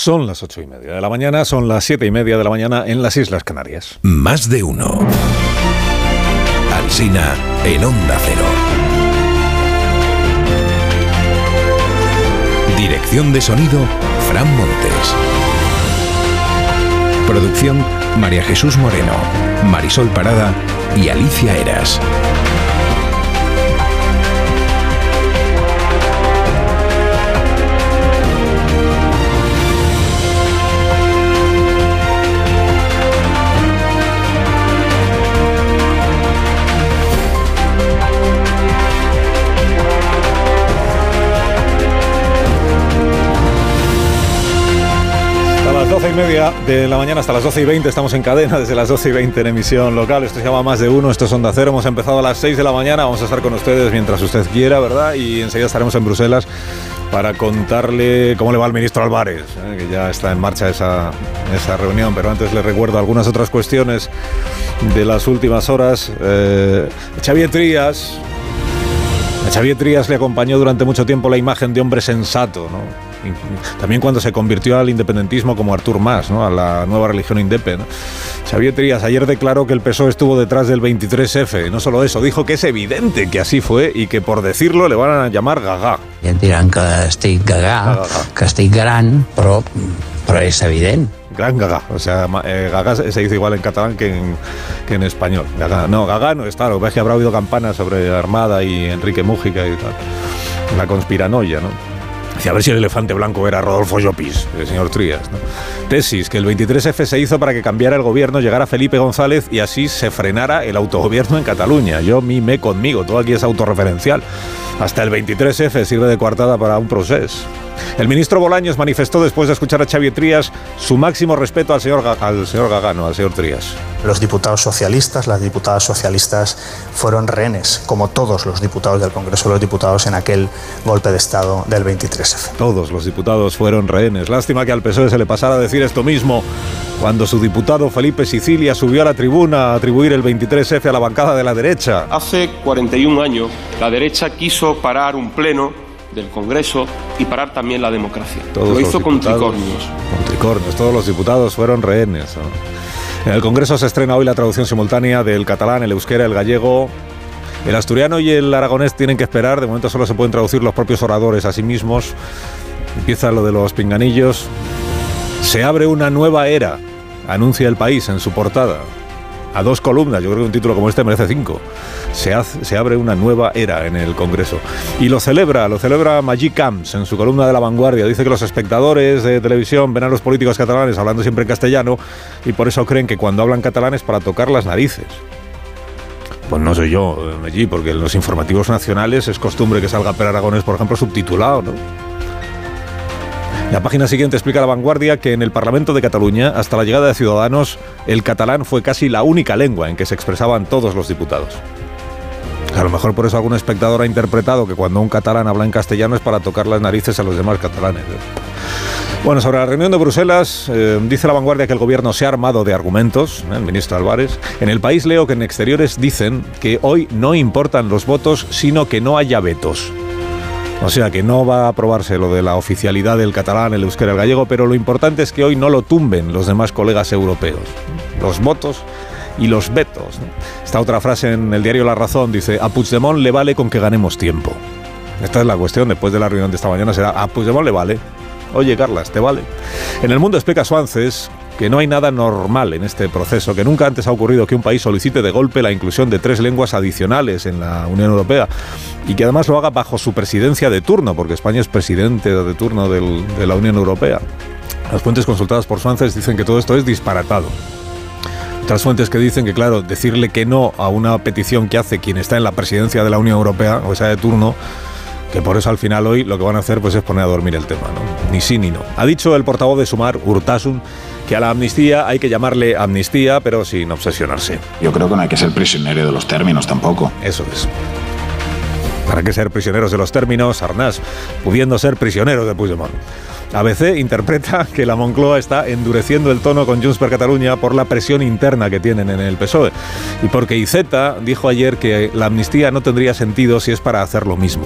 Son las ocho y media de la mañana, son las siete y media de la mañana en las Islas Canarias. Más de uno. Alsina en Onda Cero. Dirección de sonido, Fran Montes. Producción, María Jesús Moreno, Marisol Parada y Alicia Eras. De la mañana, hasta las doce y veinte, estamos en cadena desde las doce y veinte en emisión local. Esto se llama Más de Uno, esto es Onda Cero. Hemos empezado a las seis de la mañana, vamos a estar con ustedes mientras usted quiera, ¿verdad? Y enseguida estaremos en Bruselas para contarle cómo le va al ministro Álvarez, ¿eh? que ya está en marcha esa, esa reunión. Pero antes le recuerdo algunas otras cuestiones de las últimas horas. Eh, Xavier Trías, a Xavier Trías le acompañó durante mucho tiempo la imagen de hombre sensato, ¿no? También cuando se convirtió al independentismo como Artur Mas, ¿no? a la nueva religión indepe. ¿no? Xavier Trías ayer declaró que el PSOE estuvo detrás del 23F. No solo eso, dijo que es evidente que así fue y que por decirlo le van a llamar gaga. I em diran que estic gagà, que estic gran, però, però és evident. Gran gaga. O sea, eh, gaga se dice igual en catalán que en, que en español. Gaga. No, gaga no está. Lo que es que habrá oído campanas sobre Armada y Enrique Mújica y tal. La conspiranoia, ¿no? A ver si el elefante blanco era Rodolfo Llopis, el señor Trías. Tesis, que el 23F se hizo para que cambiara el gobierno, llegara Felipe González y así se frenara el autogobierno en Cataluña. Yo, mi, me, conmigo. Todo aquí es autorreferencial. Hasta el 23F sirve de coartada para un proceso. El ministro Bolaños manifestó después de escuchar a Xavier Trías su máximo respeto al señor, al señor Gagano, al señor Trías. Los diputados socialistas, las diputadas socialistas fueron rehenes, como todos los diputados del Congreso de los Diputados en aquel golpe de Estado del 23F. Todos los diputados fueron rehenes. Lástima que al PSOE se le pasara a decir esto mismo cuando su diputado Felipe Sicilia subió a la tribuna a atribuir el 23F a la bancada de la derecha. Hace 41 años, la derecha quiso parar un pleno del Congreso y parar también la democracia. Todos Lo hizo con tricornios. Con tricornios, todos los diputados fueron rehenes. ¿no? En el Congreso se estrena hoy la traducción simultánea del catalán, el euskera, el gallego. El asturiano y el aragonés tienen que esperar. De momento solo se pueden traducir los propios oradores a sí mismos. Empieza lo de los pinganillos. Se abre una nueva era, anuncia el país en su portada. A dos columnas, yo creo que un título como este merece cinco. Se, hace- se abre una nueva era en el Congreso. Y lo celebra, lo celebra Magí Camps en su columna de La Vanguardia. Dice que los espectadores de televisión ven a los políticos catalanes hablando siempre en castellano y por eso creen que cuando hablan catalán es para tocar las narices. Pues no soy yo, eh, Magí, porque en los informativos nacionales es costumbre que salga Per Aragonés, por ejemplo, subtitulado, ¿no? La página siguiente explica la vanguardia que en el Parlamento de Cataluña, hasta la llegada de Ciudadanos, el catalán fue casi la única lengua en que se expresaban todos los diputados. A lo mejor por eso algún espectador ha interpretado que cuando un catalán habla en castellano es para tocar las narices a los demás catalanes. ¿eh? Bueno, sobre la reunión de Bruselas, eh, dice la vanguardia que el gobierno se ha armado de argumentos, ¿eh? el ministro Álvarez. En el país leo que en exteriores dicen que hoy no importan los votos, sino que no haya vetos. O sea que no va a aprobarse lo de la oficialidad del catalán, el euskera, el gallego, pero lo importante es que hoy no lo tumben los demás colegas europeos. Los votos y los vetos. Esta otra frase en el diario La Razón dice, a Puigdemont le vale con que ganemos tiempo. Esta es la cuestión, después de la reunión de esta mañana será, a Puigdemont le vale. Oye, Carlas, ¿te vale? En el mundo explica Suances que no hay nada normal en este proceso, que nunca antes ha ocurrido que un país solicite de golpe la inclusión de tres lenguas adicionales en la Unión Europea y que además lo haga bajo su presidencia de turno, porque España es presidente de turno de la Unión Europea. Las fuentes consultadas por Suances dicen que todo esto es disparatado. Otras fuentes que dicen que, claro, decirle que no a una petición que hace quien está en la presidencia de la Unión Europea, o sea, de turno, que por eso al final hoy lo que van a hacer pues es poner a dormir el tema, ¿no? Ni sí ni no. Ha dicho el portavoz de Sumar, Urtasun, que a la amnistía hay que llamarle amnistía, pero sin obsesionarse. Yo creo que no hay que ser prisionero de los términos tampoco. Eso es. ¿Para qué ser prisioneros de los términos, Arnás, pudiendo ser prisioneros de Puigdemont? ABC interpreta que la Moncloa está endureciendo el tono con Junts per Catalunya por la presión interna que tienen en el PSOE y porque IZ dijo ayer que la amnistía no tendría sentido si es para hacer lo mismo.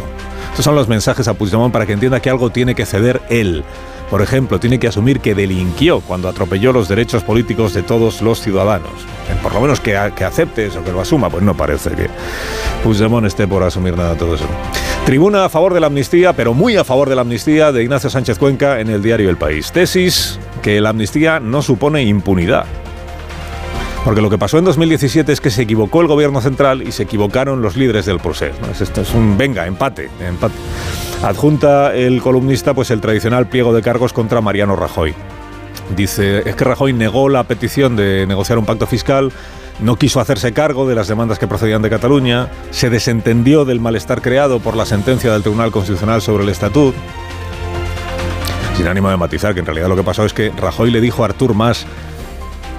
Estos son los mensajes a Puigdemont para que entienda que algo tiene que ceder él. Por ejemplo, tiene que asumir que delinquió cuando atropelló los derechos políticos de todos los ciudadanos. Por lo menos que, que acepte eso, que lo asuma. Pues no parece que Puigdemont esté por asumir nada todo eso. Tribuna a favor de la amnistía, pero muy a favor de la amnistía de Ignacio Sánchez Cuenca en el diario El País. Tesis que la amnistía no supone impunidad. Porque lo que pasó en 2017 es que se equivocó el gobierno central y se equivocaron los líderes del proceso. Esto es un venga, empate, empate. Adjunta el columnista pues el tradicional pliego de cargos contra Mariano Rajoy. Dice, es que Rajoy negó la petición de negociar un pacto fiscal, no quiso hacerse cargo de las demandas que procedían de Cataluña, se desentendió del malestar creado por la sentencia del Tribunal Constitucional sobre el Estatut. Sin ánimo de matizar que en realidad lo que pasó es que Rajoy le dijo a Artur Mas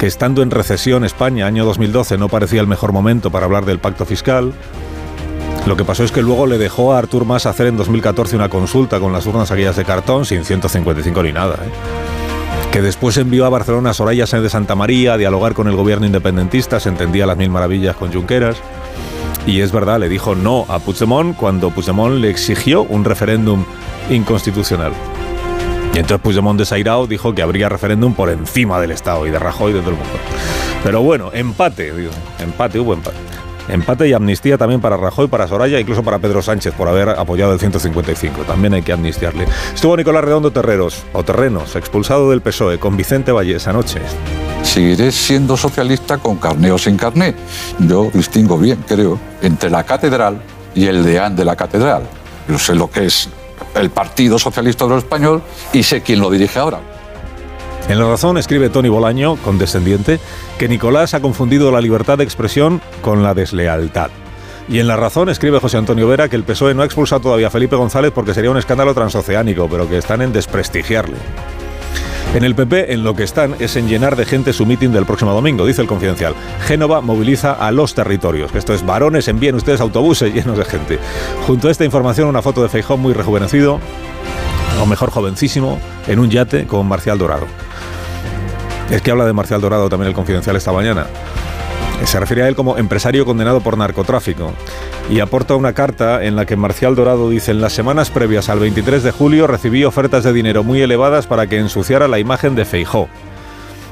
que estando en recesión España año 2012 no parecía el mejor momento para hablar del pacto fiscal. Lo que pasó es que luego le dejó a Artur Mas hacer en 2014 una consulta con las urnas aquellas de cartón sin 155 ni nada. ¿eh? Que después envió a Barcelona a Soraya Sáenz de Santa María a dialogar con el gobierno independentista, se entendía las mil maravillas con Junqueras. Y es verdad, le dijo no a Puigdemont cuando Puigdemont le exigió un referéndum inconstitucional. Y entonces Puigdemont desairado dijo que habría referéndum por encima del Estado y de Rajoy y de todo el mundo. Pero bueno, empate, digo, empate, hubo empate. Empate y amnistía también para Rajoy, para Soraya, incluso para Pedro Sánchez por haber apoyado el 155. También hay que amnistiarle. Estuvo Nicolás Redondo Terreros, o Terrenos, expulsado del PSOE, con Vicente Vallés anoche. Seguiré siendo socialista con carné o sin carné. Yo distingo bien, creo, entre la catedral y el deán de la catedral. Yo sé lo que es el Partido Socialista Obrero Español y sé quién lo dirige ahora. En La Razón escribe Tony Bolaño, condescendiente, que Nicolás ha confundido la libertad de expresión con la deslealtad. Y en La Razón escribe José Antonio Vera que el PSOE no ha expulsado todavía a Felipe González porque sería un escándalo transoceánico, pero que están en desprestigiarle. En el PP, en lo que están es en llenar de gente su mitin del próximo domingo, dice el confidencial. Génova moviliza a los territorios. Esto es varones, envíen ustedes autobuses llenos de gente. Junto a esta información, una foto de Feijón muy rejuvenecido, o mejor jovencísimo, en un yate con Marcial Dorado. Es que habla de Marcial Dorado también el confidencial esta mañana. Se refiere a él como empresario condenado por narcotráfico y aporta una carta en la que Marcial Dorado dice en las semanas previas al 23 de julio recibí ofertas de dinero muy elevadas para que ensuciara la imagen de Feijó.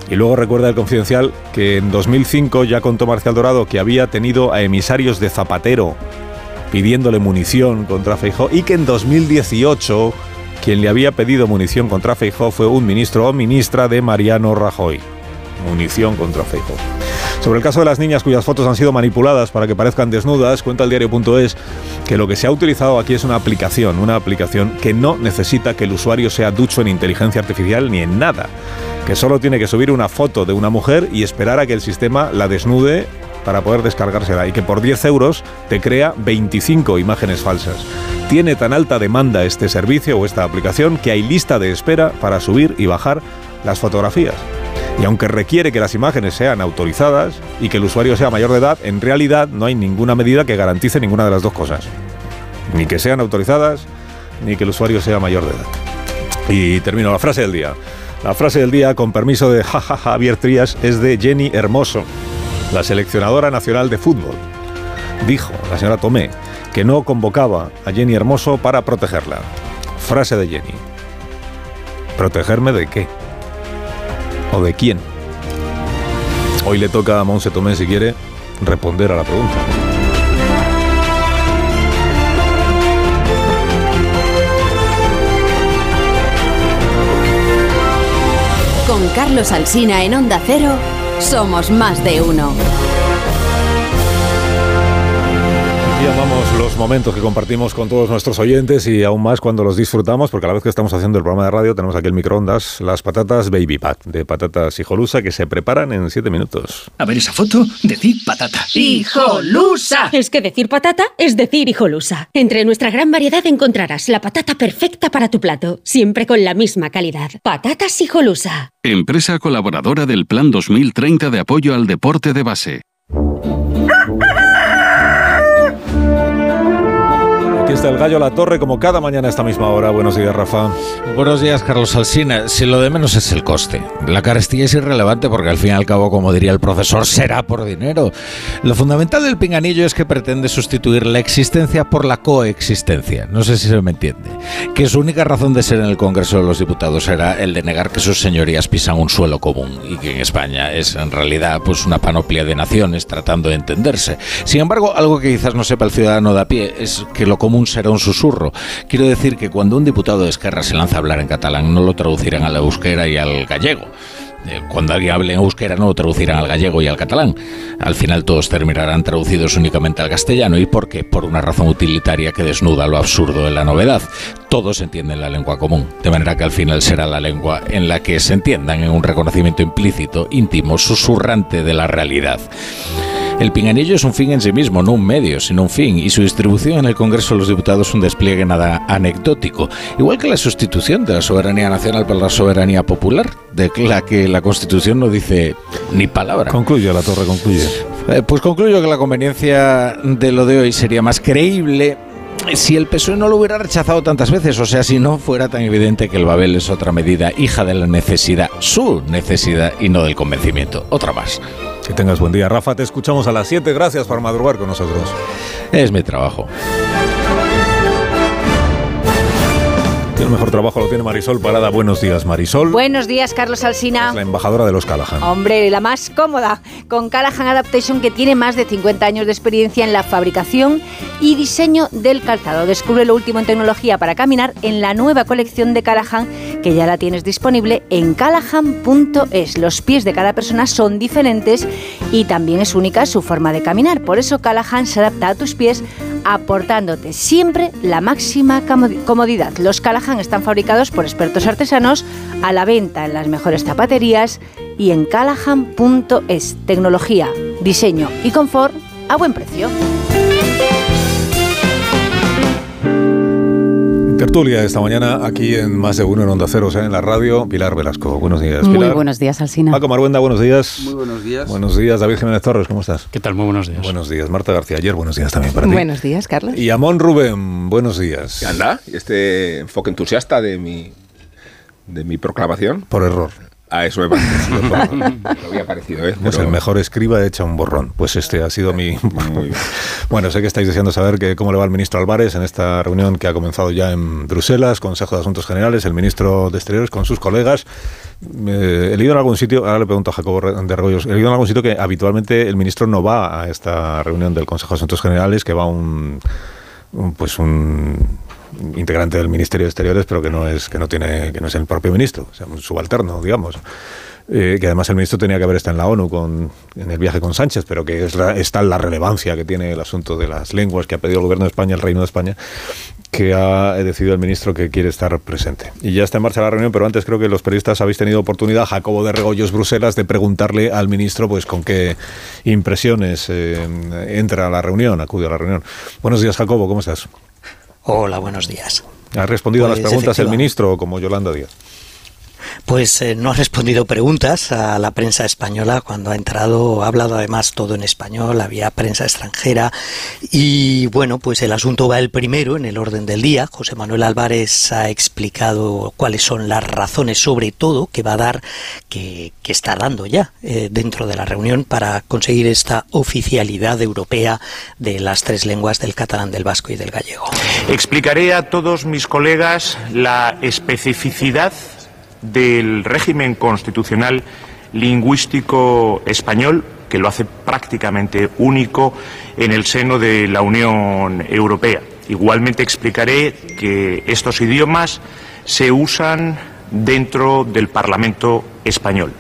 Y luego recuerda el confidencial que en 2005 ya contó Marcial Dorado que había tenido a emisarios de Zapatero pidiéndole munición contra Feijó y que en 2018 quien le había pedido munición contra Feijó fue un ministro o ministra de Mariano Rajoy. Munición contra Feijó. Sobre el caso de las niñas cuyas fotos han sido manipuladas para que parezcan desnudas, cuenta el diario.es que lo que se ha utilizado aquí es una aplicación, una aplicación que no necesita que el usuario sea ducho en inteligencia artificial ni en nada, que solo tiene que subir una foto de una mujer y esperar a que el sistema la desnude para poder descargársela y que por 10 euros te crea 25 imágenes falsas. Tiene tan alta demanda este servicio o esta aplicación que hay lista de espera para subir y bajar las fotografías. Y aunque requiere que las imágenes sean autorizadas y que el usuario sea mayor de edad, en realidad no hay ninguna medida que garantice ninguna de las dos cosas. Ni que sean autorizadas, ni que el usuario sea mayor de edad. Y termino la frase del día. La frase del día, con permiso de jajaja Javier Trías, es de Jenny Hermoso, la seleccionadora nacional de fútbol. Dijo la señora Tomé que no convocaba a Jenny Hermoso para protegerla. Frase de Jenny. ¿Protegerme de qué? ¿O de quién? Hoy le toca a Monse Tomé, si quiere, responder a la pregunta. Con Carlos Alsina en Onda Cero, somos más de uno. Y amamos los momentos que compartimos con todos nuestros oyentes y aún más cuando los disfrutamos, porque a la vez que estamos haciendo el programa de radio tenemos aquí el microondas, las patatas Baby Pat de patatas hijolusa que se preparan en 7 minutos. A ver esa foto, decir patata. ¡Hijolusa! Es que decir patata es decir hijolusa. Entre nuestra gran variedad encontrarás la patata perfecta para tu plato, siempre con la misma calidad. Patatas hijolusa. Empresa colaboradora del Plan 2030 de apoyo al deporte de base. Aquí está el gallo La Torre, como cada mañana a esta misma hora. Buenos días, Rafa. Buenos días, Carlos Alsina. Si lo de menos es el coste. La carestía es irrelevante porque al fin y al cabo, como diría el profesor, será por dinero. Lo fundamental del pinganillo es que pretende sustituir la existencia por la coexistencia. No sé si se me entiende. Que su única razón de ser en el Congreso de los Diputados era el de negar que sus señorías pisan un suelo común y que en España es en realidad pues una panoplia de naciones tratando de entenderse. Sin embargo, algo que quizás no sepa el ciudadano de a pie es que lo común será un susurro. Quiero decir que cuando un diputado de Esquerra se lanza a hablar en catalán, no lo traducirán a la euskera y al gallego. Eh, Cuando alguien hable en euskera no lo traducirán al gallego y al catalán. Al final todos terminarán traducidos únicamente al castellano. ¿Y por qué? Por una razón utilitaria que desnuda lo absurdo de la novedad. Todos entienden la lengua común, de manera que al final será la lengua en la que se entiendan en un reconocimiento implícito, íntimo, susurrante de la realidad. El pinganillo es un fin en sí mismo, no un medio, sino un fin, y su distribución en el Congreso de los Diputados es un despliegue nada anecdótico, igual que la sustitución de la soberanía nacional por la soberanía popular, de la que la Constitución no dice ni palabra. Concluye, La Torre, concluye. Eh, pues concluyo que la conveniencia de lo de hoy sería más creíble si el PSOE no lo hubiera rechazado tantas veces, o sea, si no fuera tan evidente que el Babel es otra medida hija de la necesidad, su necesidad y no del convencimiento. Otra más. Que tengas buen día. Rafa, te escuchamos a las 7. Gracias por madrugar con nosotros. Es mi trabajo. Mejor trabajo lo tiene Marisol Parada. Buenos días, Marisol. Buenos días, Carlos Alsina. La embajadora de los Callahan. Hombre, la más cómoda, con Callahan Adaptation, que tiene más de 50 años de experiencia en la fabricación y diseño del calzado. Descubre lo último en tecnología para caminar en la nueva colección de Callahan, que ya la tienes disponible en callahan.es. Los pies de cada persona son diferentes y también es única su forma de caminar. Por eso Callahan se adapta a tus pies aportándote siempre la máxima comodidad. Los Callahan están fabricados por expertos artesanos a la venta en las mejores zapaterías y en callahan.es. Tecnología, diseño y confort a buen precio. Tertulia esta mañana aquí en Más de Uno en Onda Cero, o sea, en la radio. Pilar Velasco, buenos días. Pilar. Muy buenos días, Alsina. Paco Maruenda, buenos días. Muy buenos días. Buenos días, David Jiménez Torres, ¿cómo estás? ¿Qué tal? Muy buenos días. Buenos días, Marta García. Ayer, buenos días también para ti. Buenos días, Carlos. Y Amón Rubén, buenos días. ¿Qué anda? Este enfoque entusiasta de mi, de mi proclamación. Por error. A eso me pareció. por- me había parecido, ¿eh? Pues Pero- el mejor escriba echa un borrón. Pues este ha sido mi... bueno, sé que estáis deseando saber que cómo le va el ministro Álvarez en esta reunión que ha comenzado ya en Bruselas, Consejo de Asuntos Generales, el ministro de Exteriores con sus colegas. Eh, he leído en algún sitio, ahora le pregunto a Jacobo de Argollos, he leído en algún sitio que habitualmente el ministro no va a esta reunión del Consejo de Asuntos Generales, que va un, un, pues un integrante del Ministerio de Exteriores, pero que no es que no tiene que no es el propio ministro, o sea, un subalterno, digamos. Eh, que además el ministro tenía que haber estado en la ONU con, en el viaje con Sánchez, pero que es la, está la relevancia que tiene el asunto de las lenguas que ha pedido el gobierno de España, el Reino de España, que ha decidido el ministro que quiere estar presente. Y ya está en marcha la reunión, pero antes creo que los periodistas habéis tenido oportunidad, Jacobo de Regoyos, Bruselas, de preguntarle al ministro pues con qué impresiones eh, entra a la reunión, acude a la reunión. Buenos días, Jacobo, ¿cómo estás? Hola, buenos días. ¿Ha respondido a las Pues, preguntas el ministro como Yolanda Díaz? Pues eh, no ha respondido preguntas a la prensa española cuando ha entrado, ha hablado además todo en español, había prensa extranjera y bueno, pues el asunto va el primero en el orden del día. José Manuel Álvarez ha explicado cuáles son las razones sobre todo que va a dar, que, que está dando ya eh, dentro de la reunión para conseguir esta oficialidad europea de las tres lenguas del catalán, del vasco y del gallego. Explicaré a todos mis colegas la especificidad del régimen constitucional lingüístico español que lo hace prácticamente único en el seno de la Unión Europea. Igualmente explicaré que estos idiomas se usan dentro del Parlamento español.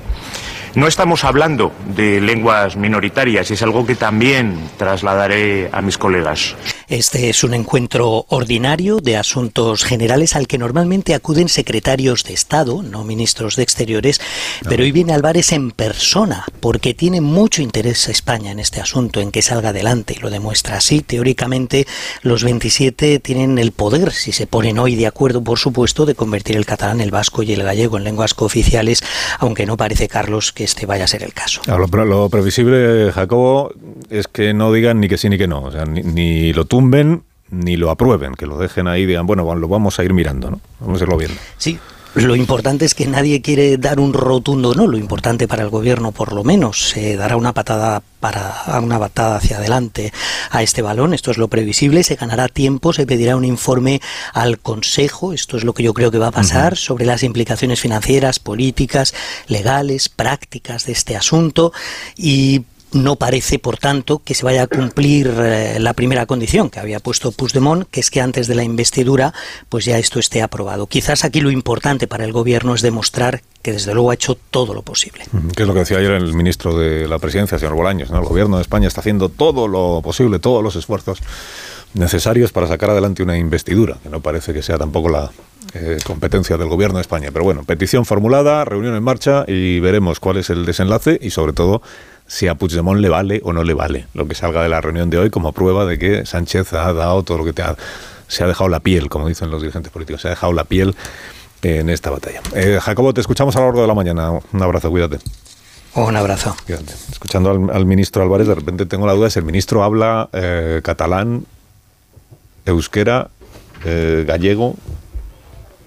No estamos hablando de lenguas minoritarias y es algo que también trasladaré a mis colegas. Este es un encuentro ordinario de asuntos generales al que normalmente acuden secretarios de Estado, no ministros de Exteriores, pero hoy viene Álvarez en persona porque tiene mucho interés España en este asunto, en que salga adelante y lo demuestra así. Teóricamente, los 27 tienen el poder, si se ponen hoy de acuerdo, por supuesto, de convertir el catalán, el vasco y el gallego en lenguas cooficiales, aunque no parece, Carlos, que este vaya a ser el caso. Ah, lo previsible, Jacobo, es que no digan ni que sí ni que no. O sea, ni, ni lo tumben ni lo aprueben, que lo dejen ahí y digan, bueno, lo vamos a ir mirando, ¿no? Vamos a irlo viendo. Sí, lo importante es que nadie quiere dar un rotundo no. Lo importante para el gobierno, por lo menos, se dará una patada para una patada hacia adelante a este balón. Esto es lo previsible. Se ganará tiempo. Se pedirá un informe al Consejo. Esto es lo que yo creo que va a pasar sobre las implicaciones financieras, políticas, legales, prácticas de este asunto. Y no parece, por tanto, que se vaya a cumplir eh, la primera condición que había puesto Puigdemont, que es que antes de la investidura, pues ya esto esté aprobado. Quizás aquí lo importante para el gobierno es demostrar que desde luego ha hecho todo lo posible. Que es lo que decía ayer el ministro de la Presidencia, señor Bolaños. El gobierno de España está haciendo todo lo posible, todos los esfuerzos necesarios para sacar adelante una investidura, que no parece que sea tampoco la eh, competencia del gobierno de España. Pero bueno, petición formulada, reunión en marcha y veremos cuál es el desenlace y sobre todo si a Puigdemont le vale o no le vale lo que salga de la reunión de hoy como prueba de que Sánchez ha dado todo lo que te ha, se ha dejado la piel, como dicen los dirigentes políticos, se ha dejado la piel en esta batalla. Eh, Jacobo, te escuchamos a lo largo de la mañana. Un abrazo, cuídate. Un abrazo. Escuchando al, ministro Álvarez, de repente tengo la duda si el ministro habla eh, catalán, euskera, eh, gallego,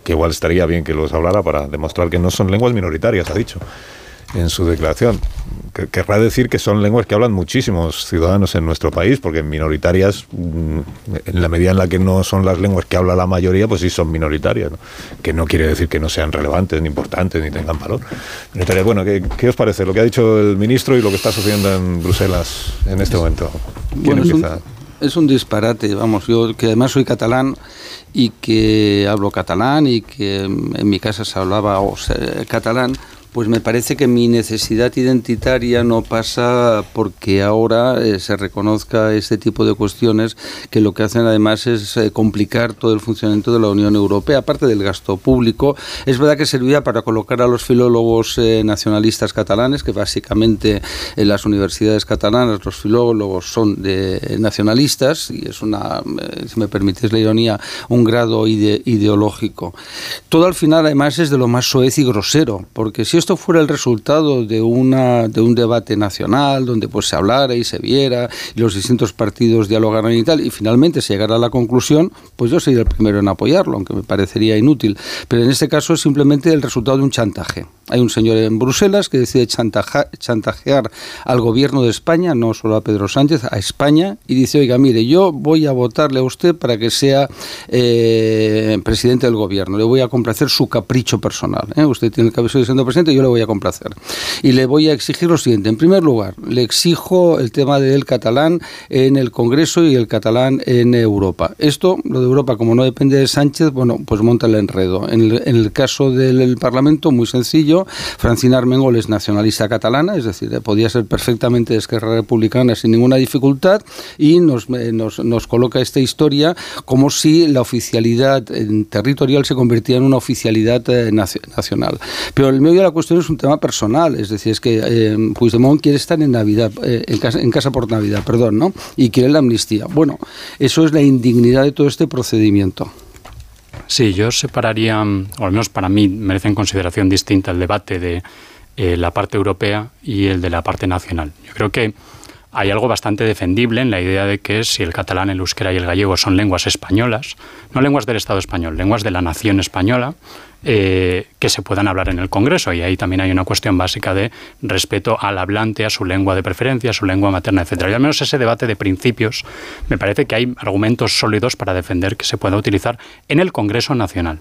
que igual estaría bien que los hablara para demostrar que no son lenguas minoritarias, ha dicho en su declaración. Querrá decir que son lenguas que hablan muchísimos ciudadanos en nuestro país, porque minoritarias, mm, en la medida en la que no son las lenguas que habla la mayoría, pues sí son minoritarias, que no quiere decir que no sean relevantes, ni importantes, ni tengan valor. Bueno, ¿qué, os parece lo que ha dicho el ministro y lo que está sucediendo en Bruselas en este momento? ¿Quién empieza? es un disparate, vamos, yo que además soy catalán y que hablo catalán y que en mi casa se hablaba catalán, pues me parece que mi necesidad identitaria no pasa porque ahora eh, se reconozca este tipo de cuestiones que lo que hacen además es eh, complicar todo el funcionamiento de la Unión Europea, aparte del gasto público. Es verdad que servía para colocar a los filólogos eh, nacionalistas catalanes, que básicamente en las universidades catalanas los filólogos son nacionalistas y es una, si me permitís la ironía, un grado ideológico. Todo al final además es de lo más soez y grosero, porque si esto fuera el resultado de, una, de un debate nacional donde pues se hablara y se viera y los distintos partidos dialogaran y tal, y finalmente se llegara a la conclusión, pues yo sería el primero en apoyarlo, aunque me parecería inútil. Pero en este caso es simplemente el resultado de un chantaje. Hay un señor en Bruselas que decide chantajear al gobierno de España, no solo a Pedro Sánchez, a España, y dice, oiga, mire, yo voy a votarle a usted para que sea eh, presidente del gobierno, le voy a complacer su capricho personal. ¿eh? Usted tiene el de siendo presidente, yo le voy a complacer. Y le voy a exigir lo siguiente. En primer lugar, le exijo el tema del catalán en el Congreso y el catalán en Europa. Esto, lo de Europa, como no depende de Sánchez, bueno, pues monta el enredo. En el, caso del Parlamento, muy sencillo, Francina Armengol es nacionalista catalana, es decir, podía ser perfectamente de Esquerra Republicana sin ninguna dificultad y nos, eh, nos, nos coloca esta historia como si la oficialidad territorial se convirtiera en una oficialidad eh, nacional. Pero el medio de la cuestión es un tema personal, es decir, es que eh, Puigdemont quiere estar en Navidad, casa, en casa por Navidad, perdón, ¿no? Y quiere la amnistía. Bueno, eso es la indignidad de todo este procedimiento. Sí, yo separaría, o al menos para mí merece en consideración distinta el debate de eh, la parte europea y el de la parte nacional. Yo creo que hay algo bastante defendible en la idea de que si el catalán, el euskera y el gallego son lenguas españolas, no lenguas del Estado español, lenguas de la nación española, eh, que se puedan hablar en el Congreso. Y ahí también hay una cuestión básica de respeto al hablante, a su lengua de preferencia, a su lengua materna, etcétera. Y al menos ese debate de principios, me parece que hay argumentos sólidos para defender que se pueda utilizar en el Congreso Nacional.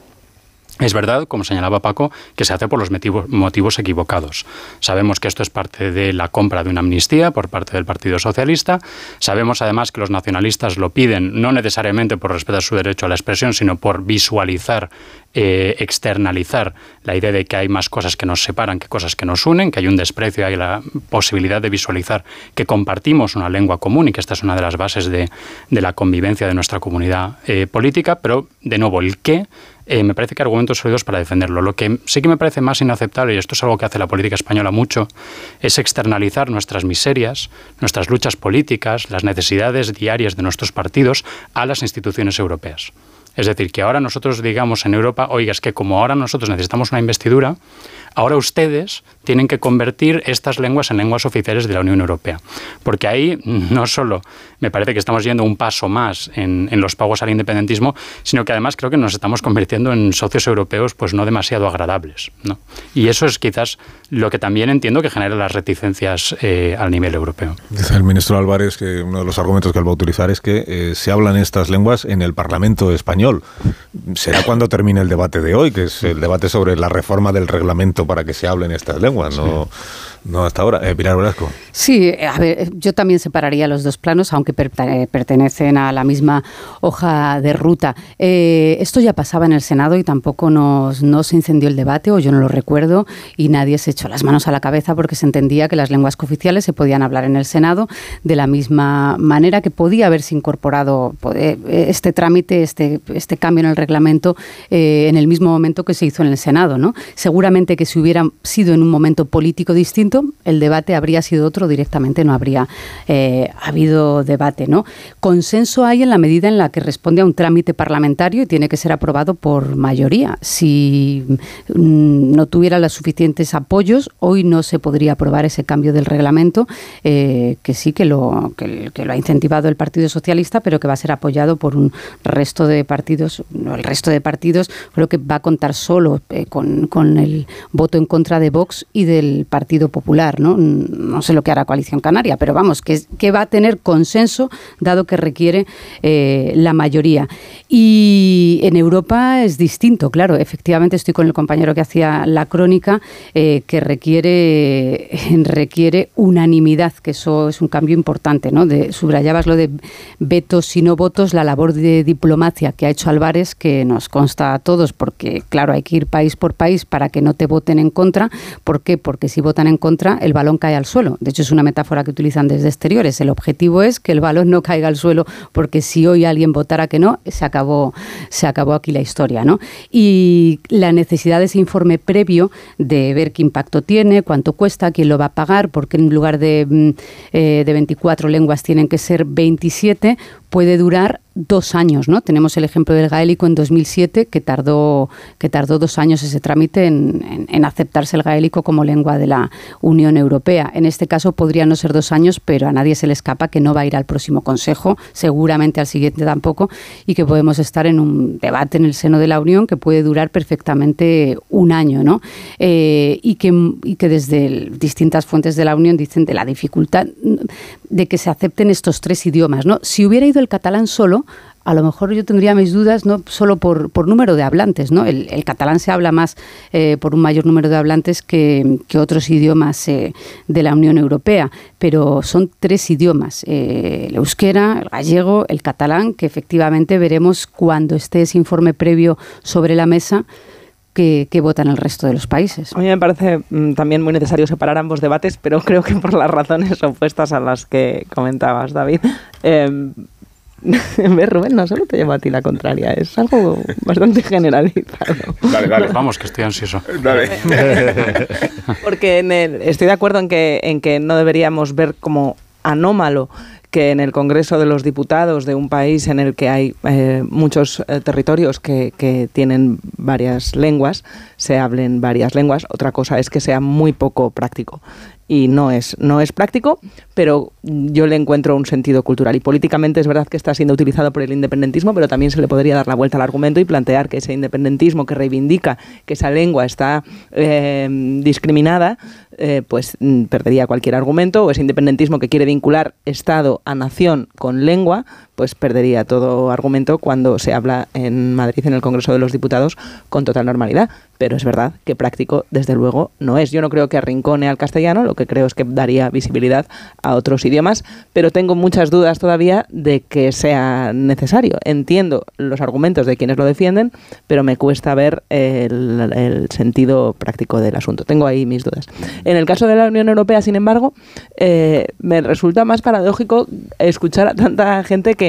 Es verdad, como señalaba Paco, que se hace por los motivos, equivocados. Sabemos que esto es parte de la compra de una amnistía por parte del Partido Socialista. Sabemos además que los nacionalistas lo piden no necesariamente por respetar su derecho a la expresión, sino por visualizar, eh, externalizar la idea de que hay más cosas que nos separan que cosas que nos unen, que hay un desprecio, hay la posibilidad de visualizar que compartimos una lengua común y que esta es una de las bases de, la convivencia de nuestra comunidad eh, política. Pero, de nuevo, el qué eh, me parece que argumentos sólidos para defenderlo. Lo que sí que me parece más inaceptable, y esto es algo que hace la política española mucho, es externalizar nuestras miserias, nuestras luchas políticas, las necesidades diarias de nuestros partidos a las instituciones europeas. Es decir, que ahora nosotros digamos en Europa, oiga, es que como ahora nosotros necesitamos una investidura, ahora ustedes tienen que convertir estas lenguas en lenguas oficiales de la Unión Europea. Porque ahí no solo me parece que estamos yendo un paso más en, los pagos al independentismo, sino que además creo que nos estamos convirtiendo en socios europeos pues no demasiado agradables. Y eso es quizás lo que también entiendo que genera las reticencias eh, al nivel europeo. Dice el ministro Álvarez que uno de los argumentos que él va a utilizar es que eh, se hablan estas lenguas en el Parlamento español. Será cuando termine el debate de hoy, que es el debate sobre la reforma del reglamento para que se hablen estas lenguas, ¿no? No, hasta ahora. Eh, Pilar Velasco. Sí, eh, a ver, yo también separaría los dos planos, aunque eh, pertenecen a la misma hoja de ruta. esto ya pasaba en el Senado y tampoco nos, no se incendió el debate, o yo no lo recuerdo, y nadie se echó las manos a la cabeza porque se entendía que las lenguas cooficiales se podían hablar en el Senado de la misma manera que podía haberse incorporado este trámite, este, este cambio en el reglamento en el mismo momento que se hizo en el Senado. ¿no? Seguramente que si hubiera sido en un momento político distinto, el debate habría sido otro, directamente no habría eh, habido debate. ¿no? Consenso hay en la medida en la que responde a un trámite parlamentario y tiene que ser aprobado por mayoría. Si mm, no tuviera los suficientes apoyos, hoy no se podría aprobar ese cambio del reglamento, eh, que sí que lo, que, lo ha incentivado el Partido Socialista, pero que va a ser apoyado por un resto de partidos. El resto de partidos creo que va a contar solo eh, con, con el voto en contra de Vox y del Partido Popular ¿no? Sé lo que hará Coalición Canaria, pero vamos, que, que va a tener consenso dado que requiere eh, la mayoría. Y en Europa es distinto, claro. Efectivamente, estoy con el compañero que hacía la crónica, eh, que requiere, requiere unanimidad, que eso es un cambio importante, ¿no? De, subrayabas lo de vetos y no votos, la labor de diplomacia que ha hecho Álvarez, que nos consta a todos, porque, claro, hay que ir país por país para que no te voten en contra. ¿Por qué? Porque si votan en contra, el balón cae al suelo. De hecho, es una metáfora que utilizan desde exteriores. El objetivo es que el balón no caiga al suelo, porque si hoy alguien votara que no, se acabó, se acabó aquí la historia. ¿no? Y la necesidad de ese informe previo de ver qué impacto tiene, cuánto cuesta, quién lo va a pagar, porque en lugar de, mm, eh, de 24 lenguas tienen que ser 27, puede durar dos años, ¿no? Tenemos el ejemplo del gaélico en 2007 que tardó que tardó dos años ese trámite en, aceptarse el gaélico como lengua de la Unión Europea. En este caso podría no ser dos años, pero a nadie se le escapa que no va a ir al próximo Consejo, seguramente al siguiente tampoco, y que podemos estar en un debate en el seno de la Unión que puede durar perfectamente un año, ¿no? Eh, y que desde distintas fuentes de la Unión dicen de la dificultad de que se acepten estos tres idiomas, ¿no? Si hubiera ido el catalán solo, a lo mejor yo tendría mis dudas no solo por, por número de hablantes, ¿no? El, catalán se habla más eh, por un mayor número de hablantes que, otros idiomas eh, de la Unión Europea, pero son tres idiomas, eh, el euskera, el gallego, el catalán, que efectivamente veremos cuando esté ese informe previo sobre la mesa que, votan el resto de los países. A mí me parece mm, también muy necesario separar ambos debates, pero creo que por las razones opuestas a las que comentabas, David. Eh, ver, Rubén, no solo te llevo a ti la contraria, es algo bastante generalizado. Dale, dale. Vamos, que estoy ansioso. Dale. Porque estoy de acuerdo en que, en que no deberíamos ver como anómalo que en el Congreso de los Diputados de un país en el que hay eh, muchos eh, territorios que, que, tienen varias lenguas, se hablen varias lenguas. Otra cosa es que sea muy poco práctico y no es, no es práctico, pero yo le encuentro un sentido cultural. Y políticamente es verdad que está siendo utilizado por el independentismo, pero también se le podría dar la vuelta al argumento y plantear que ese independentismo que reivindica que esa lengua está eh, discriminada, eh, pues mm, perdería cualquier argumento, o ese independentismo que quiere vincular Estado a nación con lengua, pues perdería todo argumento cuando se habla en Madrid en el Congreso de los Diputados con total normalidad. Pero es verdad que práctico, desde luego, no es. Yo no creo que arrincone al castellano, lo que creo es que daría visibilidad a otros idiomas, pero tengo muchas dudas todavía de que sea necesario. Entiendo los argumentos de quienes lo defienden, pero me cuesta ver el, sentido práctico del asunto. Tengo ahí mis dudas. En el caso de la Unión Europea, sin embargo, eh, me resulta más paradójico escuchar a tanta gente que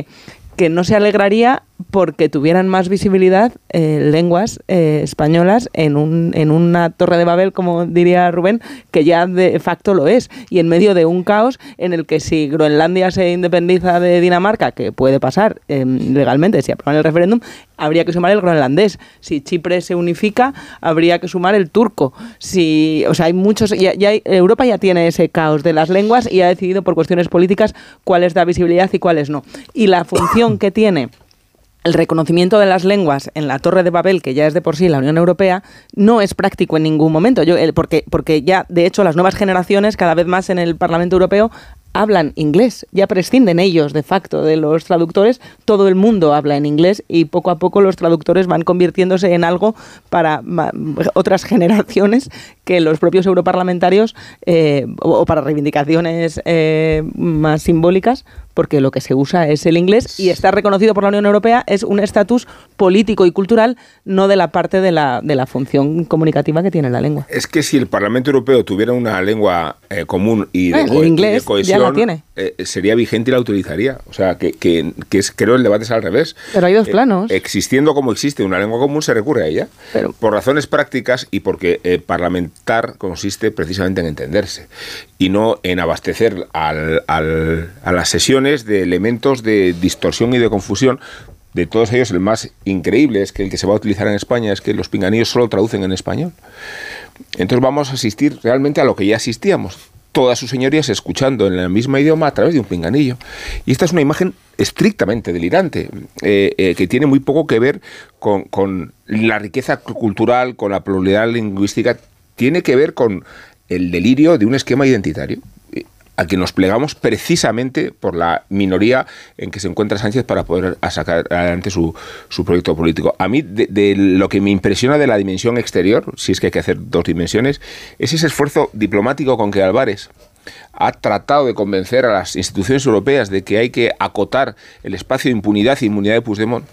que, no se alegraría porque tuvieran más visibilidad eh, lenguas eh, españolas en, un, en una torre de Babel, como diría Rubén, que ya de facto lo es, y en medio de un caos en el que si Groenlandia se independiza de Dinamarca, que puede pasar em, legalmente si aprueban el referéndum, habría que sumar el groenlandés. Si Chipre se unifica, habría que sumar el turco. Si, o sea, hay muchos, ya, ya Europa ya tiene ese caos de las lenguas y ha decidido por cuestiones políticas cuáles da visibilidad y cuáles no. Y la función que tiene el reconocimiento de las lenguas en la Torre de Babel, que ya es de por sí la Unión Europea, no es práctico en ningún momento. Porque ya, de hecho, las nuevas generaciones, cada vez más en el Parlamento Europeo, hablan inglés, ya prescinden ellos de facto de los traductores, todo el mundo habla en inglés y poco a poco los traductores van convirtiéndose en algo para otras generaciones que los propios europarlamentarios eh, o, para reivindicaciones eh, más simbólicas porque lo que se usa es el inglés y está reconocido por la Unión Europea, es un estatus político y cultural, no de la parte de la, de la función comunicativa que tiene la lengua. Es que si el Parlamento Europeo tuviera una lengua eh, común y de, inglés, cohesión, ya la tiene. Eh, sería vigente y la utilizaría. O sea, que, que, que es, creo el debate es al revés. Pero hay dos Eh, planos. existiendo como existe una lengua común, se recurre a ella. Pero- por razones prácticas y porque parlamentar consiste precisamente en entenderse y no en abastecer al- al- a las sesiones de elementos de distorsión y de confusión. De todos ellos, el más increíble es que el que se va a utilizar en España es que los pinganillos solo traducen en español. Entonces vamos a asistir realmente a lo que ya asistíamos. Todas sus señorías escuchando en el mismo idioma a través de un pinganillo. Y esta es una imagen estrictamente delirante, eh, eh, que tiene muy poco que ver con, con la riqueza cultural, con la pluralidad lingüística, tiene que ver con el delirio de un esquema identitario al que nos plegamos precisamente por la minoría en que se encuentra Sánchez para poder a sacar adelante su, su proyecto político. A mí, de, de lo que me impresiona de la dimensión exterior, si es que hay que hacer dos dimensiones, es ese esfuerzo diplomático con que Álvarez ha tratado de convencer a las instituciones europeas de que hay que acotar el espacio de impunidad e inmunidad de Puigdemont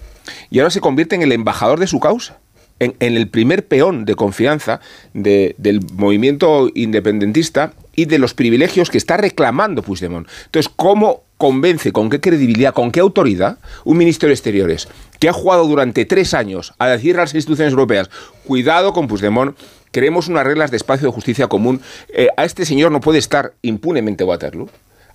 y ahora se convierte en el embajador de su causa. En, el primer peón de confianza de- del movimiento independentista y de los privilegios que está reclamando Puigdemont. Entonces, ¿cómo convence, con qué credibilidad, con qué autoridad un ministro de Exteriores que ha jugado durante tres años a decir a las instituciones europeas, cuidado con Puigdemont, queremos unas reglas de espacio de justicia común, eh, a este señor no puede estar impunemente Waterloo?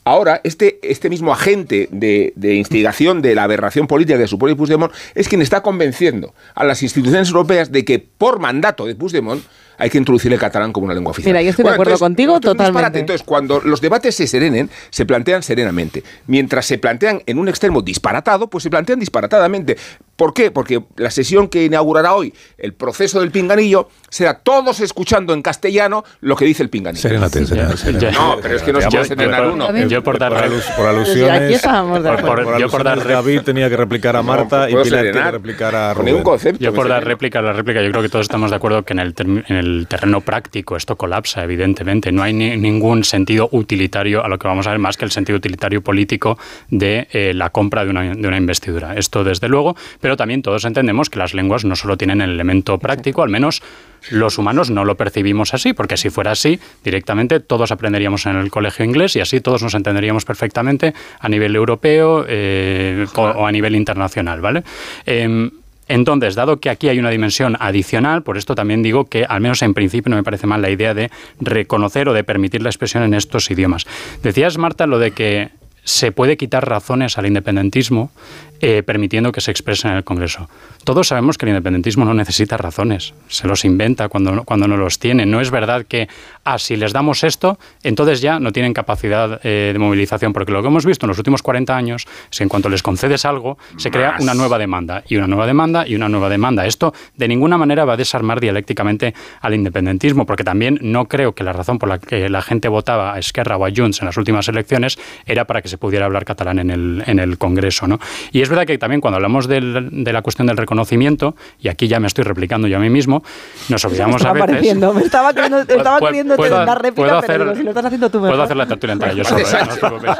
Ahora, este, este mismo agente de, instigación de la aberración política que supone Puigdemont es quien está convenciendo a las instituciones europeas de que por mandato de Puigdemont hay que introducir el catalán como una lengua oficial. Mira, yo estoy de acuerdo entonces, contigo esto es un disparate. totalmente. Entonces, cuando los debates se serenen, se plantean serenamente. Mientras se plantean en un extremo disparatado, pues se plantean disparatadamente. ¿Por qué? Porque la sesión que inaugurará hoy el proceso del pinganillo será todos escuchando en castellano lo que dice el pinganillo. Serénate, serénate, serénate. No, pero es que no se Yo- puede serenar uno. yo por dar- por alusiones- Aquí estábamos de Por, acuerdo. por yo por dar David tenía que replicar a Marta y puedo Pilar tiene serenar. que replicar a Con ningún Rubén. concepto. Yo por dar réplica a la réplica, yo creo que todos estamos de acuerdo que en el, en el terreno práctico esto colapsa, evidentemente. No hay ni- ningún sentido utilitario a lo que vamos a ver más que el sentido utilitario político de eh, la compra de una, de una investidura. Esto desde luego, pero también todos entendemos que las lenguas no solo tienen el elemento práctico, al menos los humanos no lo percibimos así, porque si fuera así, directamente todos aprenderíamos en el colegio inglés y así todos nos entenderíamos perfectamente a nivel europeo eh, o, o a nivel internacional, ¿vale? Em, entonces, dado que aquí hay una dimensión adicional, por esto también digo que, al menos en principio, no me parece mal la idea de reconocer o de permitir la expresión en estos idiomas. Decías, Marta, lo de que se puede quitar razones al independentismo eh, permitiendo que se expresen en el Congreso. Todos sabemos que el independentismo no necesita razones, se los inventa cuando no, cuando no los tiene. No es verdad que, ah, si les damos esto, entonces ya no tienen capacidad eh, de movilización, porque lo que hemos visto en los últimos 40 años es que en cuanto les concedes algo, se crea una nueva demanda, y una nueva demanda, y una nueva demanda. Esto de ninguna manera va a desarmar dialécticamente al independentismo, porque también no creo que la razón por la que la gente votaba a Esquerra o a Junts en las últimas elecciones era para que se pudiera hablar catalán en el, en el Congreso. ¿no? Y es verdad que también cuando hablamos del- de la cuestión del reconocimiento, y aquí ya me estoy replicando yo a mí mismo, nos Me olvidamos a veces... me estaba queriendo, estaba queriendo puedo- dar réplica, puedo pero digo, si lo estás haciendo tú mejor. Puedo hacer la tertulia entera yo solo, ¿eh? no.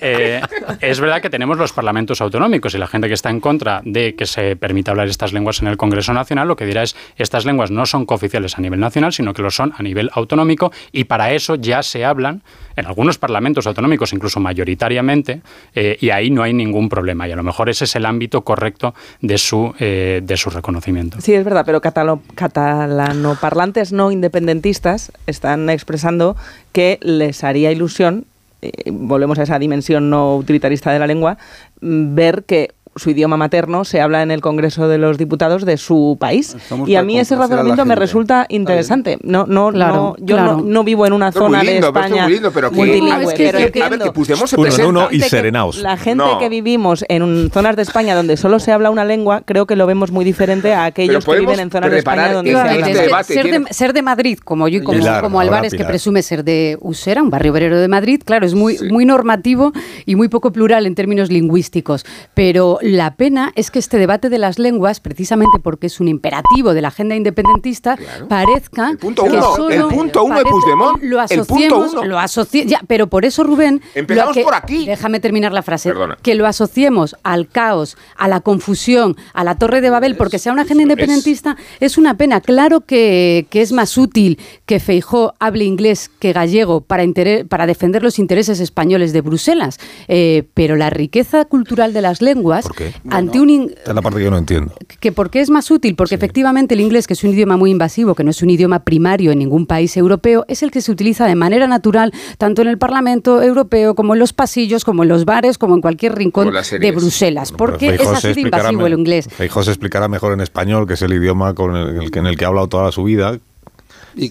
Eh, es verdad que tenemos los parlamentos autonómicos y la gente que está en contra de que se permita hablar estas lenguas en el Congreso Nacional lo que dirá es estas lenguas no son cooficiales a nivel nacional, sino que lo son a nivel autonómico y para eso ya se hablan en algunos parlamentos autonómicos, incluso mayoritariamente eh, y ahí no hay ningún problema. Y a lo mejor ese es el ámbito correcto de su, eh, de su reconocimiento. Sí, es verdad, pero catalo catalanoparlantes no independentistas están expresando que les haría ilusión eh, volvemos a esa dimensión no utilitarista de la lengua, mm, ver que su idioma materno se habla en el Congreso de los Diputados de su país. y a mí ese razonamiento me resulta interesante. No, no, no, yo no, vivo en una zona de España pero multilingüe. que, a ver, que Puigdemont se presenta. Uno, y serenaos. La gente que vivimos en zonas de España donde solo se habla una lengua, creo que lo vemos muy diferente a aquellos que viven en zonas de España donde se habla este ser, de, ser, de, Madrid, como yo y como, como Álvarez, que presume ser de Usera, un barrio obrero de Madrid, claro, es muy, muy normativo y muy poco plural en términos lingüísticos. Pero la pena es que este debate de las lenguas, precisamente porque es un imperativo de la agenda independentista, parezca el punto uno, el punto uno de Puigdemont, lo asociemos, lo ya, pero por eso Rubén, empezamos por aquí. Déjame terminar la frase. Que lo asociemos al caos, a la confusión, a la Torre de Babel, porque sea una agenda independentista es, una pena. Claro que, que, es más útil que Feijó hable inglés que gallego para, para defender los intereses españoles de Bruselas, eh, pero la riqueza cultural de las lenguas ante un... es la parte que yo no entiendo. Que ¿Por qué es más útil? Porque efectivamente el inglés, que es un idioma muy invasivo, que no es un idioma primario en ningún país europeo, es el que se utiliza de manera natural tanto en el Parlamento Europeo como en los pasillos, como en los bares, como en cualquier rincón de Bruselas. porque es así de invasivo el inglés. Feijóo se explicará mejor en español, que es el idioma con el, en el que ha hablado toda su vida,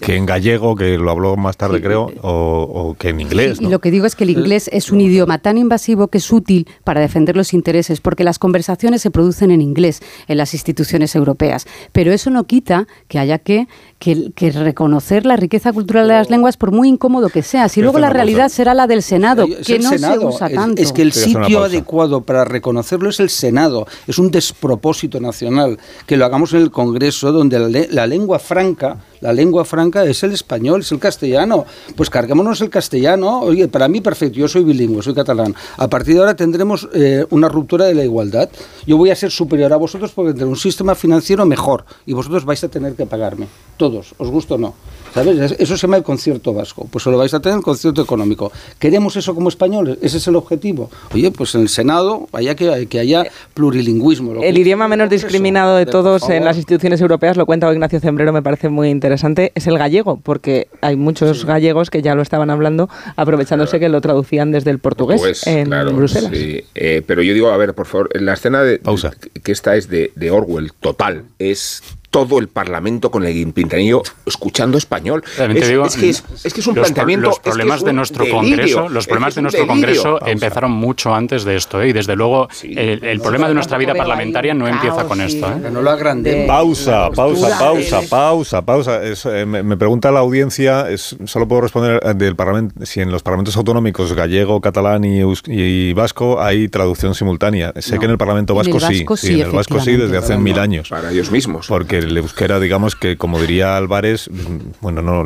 que en gallego, que lo habló más tarde creo, o, que en inglés. Y lo que digo es que el inglés es un idioma tan invasivo que es útil para defender los intereses, porque las conversaciones se producen en inglés en las instituciones europeas. Pero eso no quita que haya que, que, reconocer la riqueza cultural de las lenguas por muy incómodo que sea. Si luego la realidad será la del Senado, que no se usa tanto. Es, que el sitio adecuado para reconocerlo es el Senado. Es un despropósito nacional que lo hagamos en el Congreso, donde la, la lengua franca la lengua franca es el español, es el castellano. Pues carguémonos el castellano. Oye, para mí perfecto, yo soy bilingüe, soy catalán. A partir de ahora tendremos eh, una ruptura de la igualdad. Yo voy a ser superior a vosotros porque tendré un sistema financiero mejor y vosotros vais a tener que pagarme. Todos, os gusta o no. ¿Sabes? Eso se llama el concierto vasco. Pues solo vais a tener el concierto económico. ¿Queremos eso como españoles? Ese es el objetivo. Oye, pues en el Senado vaya que, que haya plurilingüismo. el idioma menos discriminado de todos en las instituciones europeas, lo cuenta Ignacio Zembrero, me parece muy interesante, es el gallego, porque hay muchos gallegos que ya lo estaban hablando, aprovechándose que lo traducían desde el portugués pues, en Bruselas. Eh, pero yo digo, a ver, por favor, la escena de, Pausa. que esta es de, de Orwell total, es todo el Parlamento con el pintanillo escuchando español. Es, que es, un planteamiento. Los problemas de nuestro Congreso, los problemas de nuestro Congreso empezaron mucho antes de esto, ¿eh? y desde luego el, problema de nuestra vida parlamentaria no empieza con esto. ¿eh? No lo agrandemos. Pausa, pausa, pausa, pausa, pausa. Eh, me, pregunta la audiencia, es, solo puedo responder del Parlamento, si en los parlamentos autonómicos gallego, catalán y, vasco hay traducción simultánea. Sé que en el Parlamento vasco, sí, sí, en el vasco sí desde hace mil años. Para ellos mismos. Porque el euskera, digamos que, como diría Álvarez, mm, bueno, no,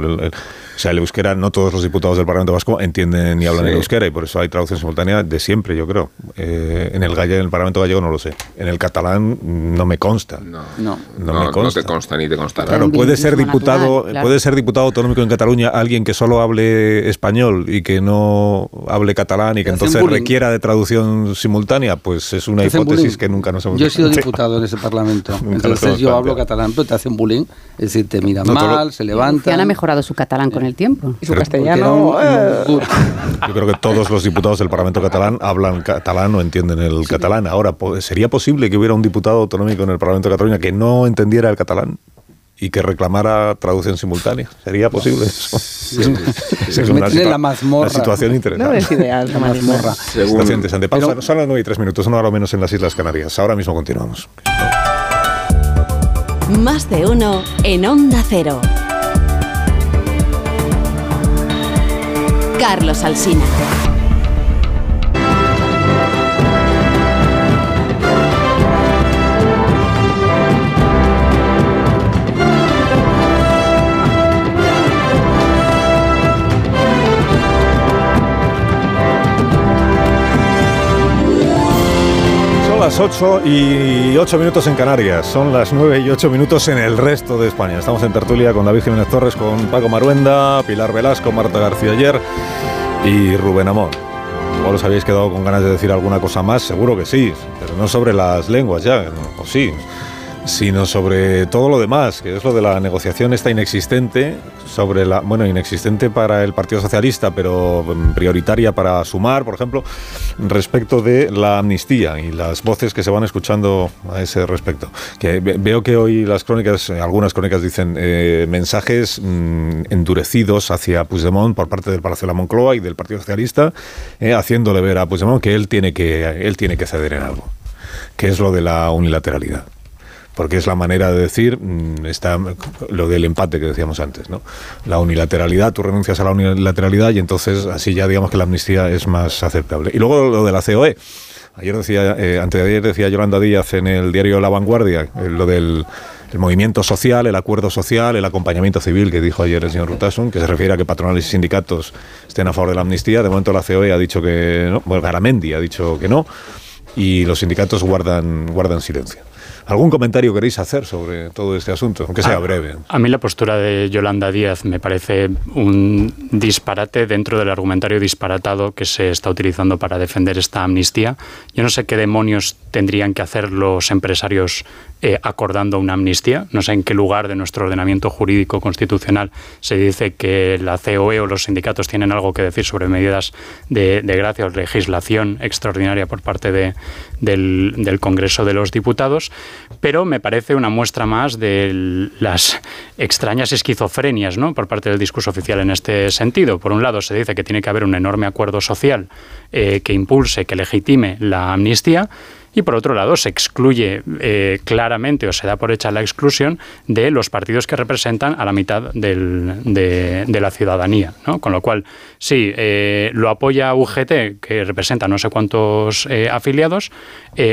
sea, el euskera, no todos los diputados del Parlamento Vasco entienden ni hablan el euskera y por eso hay traducción simultánea de siempre, yo creo. Eh, en el gallego, en el Parlamento gallego no lo sé. En el catalán no me consta. No, no, me consta. te consta ni te consta. Claro, puede ser diputado, puede ser diputado autonómico en Cataluña alguien que solo hable español y que no hable catalán y que entonces requiera de traducción simultánea, pues es una hipótesis que nunca nos hemos Yo he sido diputado en ese Parlamento, entonces yo hablo catalán, pero te hacen bullying, es decir, te miran mal, se levanta. ha mejorado su catalán con el tiempo. Y su castellano. Eh. Yo creo que todos los diputados del Parlamento catalán hablan catalán o entienden el catalán. Ahora, ¿sería posible que hubiera un diputado autonómico en el Parlamento de Cataluña que no entendiera el catalán? y que reclamara traducción simultánea. ¿Sería posible eso? es una, la mazmorra. situación interesante. No es ideal, la mazmorra. Situación interesante. Pausa, son las 9 y 3 minutos, una hora o menos en las Islas Canarias. Ahora mismo continuamos. Más de uno en Onda Cero. Carlos Alsina. Las 8 y 8 minutos en Canarias, son las 9 y 8 minutos en el resto de España. Estamos en tertulia con David Jiménez Torres, con Paco Maruenda, Pilar Velasco, Marta García Ayer y Rubén Amor. Igual os habéis quedado con ganas de decir alguna cosa más, seguro que sí, pero no sobre las lenguas ya, o sí sino sobre todo lo demás, que es lo de la negociación esta inexistente, sobre la, bueno, inexistente para el Partido Socialista, pero prioritaria para sumar, por ejemplo, respecto de la amnistía y las voces que se van escuchando a ese respecto. Que veo que hoy las crónicas, algunas crónicas dicen eh, mensajes mm, endurecidos hacia Puigdemont por parte del Palacio de la Moncloa y del Partido Socialista, eh, haciéndole ver a Puigdemont que él tiene que, él tiene que ceder en algo, que es lo de la unilateralidad porque es la manera de decir mm, está lo del empate que decíamos antes, ¿no? La unilateralidad, tú renuncias a la unilateralidad y entonces así ya digamos que la amnistía es más aceptable. Y luego lo de la COE. Ayer decía, eh, antes de ayer decía Yolanda Díaz en el diario La Vanguardia, eh, lo del movimiento social, el acuerdo social, el acompañamiento civil que dijo ayer el señor Rutasun, que se refiere a que patronales y sindicatos estén a favor de la amnistía. De momento la COE ha dicho que no, bueno, Garamendi ha dicho que no, y los sindicatos guardan, guardan silencio. ¿Algún comentario queréis hacer sobre todo este asunto, aunque sea breve? A mí la postura de Yolanda Díaz me parece un disparate dentro del argumentario disparatado que se está utilizando para defender esta amnistía. Yo no sé qué demonios tendrían que hacer los empresarios eh, acordando una amnistía. No sé en qué lugar de nuestro ordenamiento jurídico constitucional se dice que la COE o los sindicatos tienen algo que decir sobre medidas de, gracia o legislación extraordinaria por parte de, del, del, Congreso de los Diputados, pero me parece una muestra más de las extrañas esquizofrenias ¿no? por parte del discurso oficial en este sentido. Por un lado, se dice que tiene que haber un enorme acuerdo social eh, que impulse, que legitime la amnistía, y por otro lado se excluye eh, claramente o se da por hecha la exclusión de los partidos que representan a la mitad de, la ciudadanía. ¿no? Con lo cual, sí, eh, lo apoya UGT, que representa no sé cuántos eh, afiliados,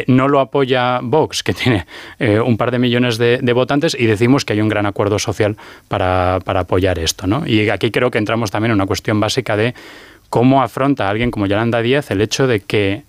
no lo apoya Vox, que tiene un par de millones de, votantes, y decimos que hay un gran acuerdo social para, para apoyar esto. ¿no? Y aquí creo que entramos también en una cuestión básica de cómo afronta alguien como Yolanda Díaz el hecho de que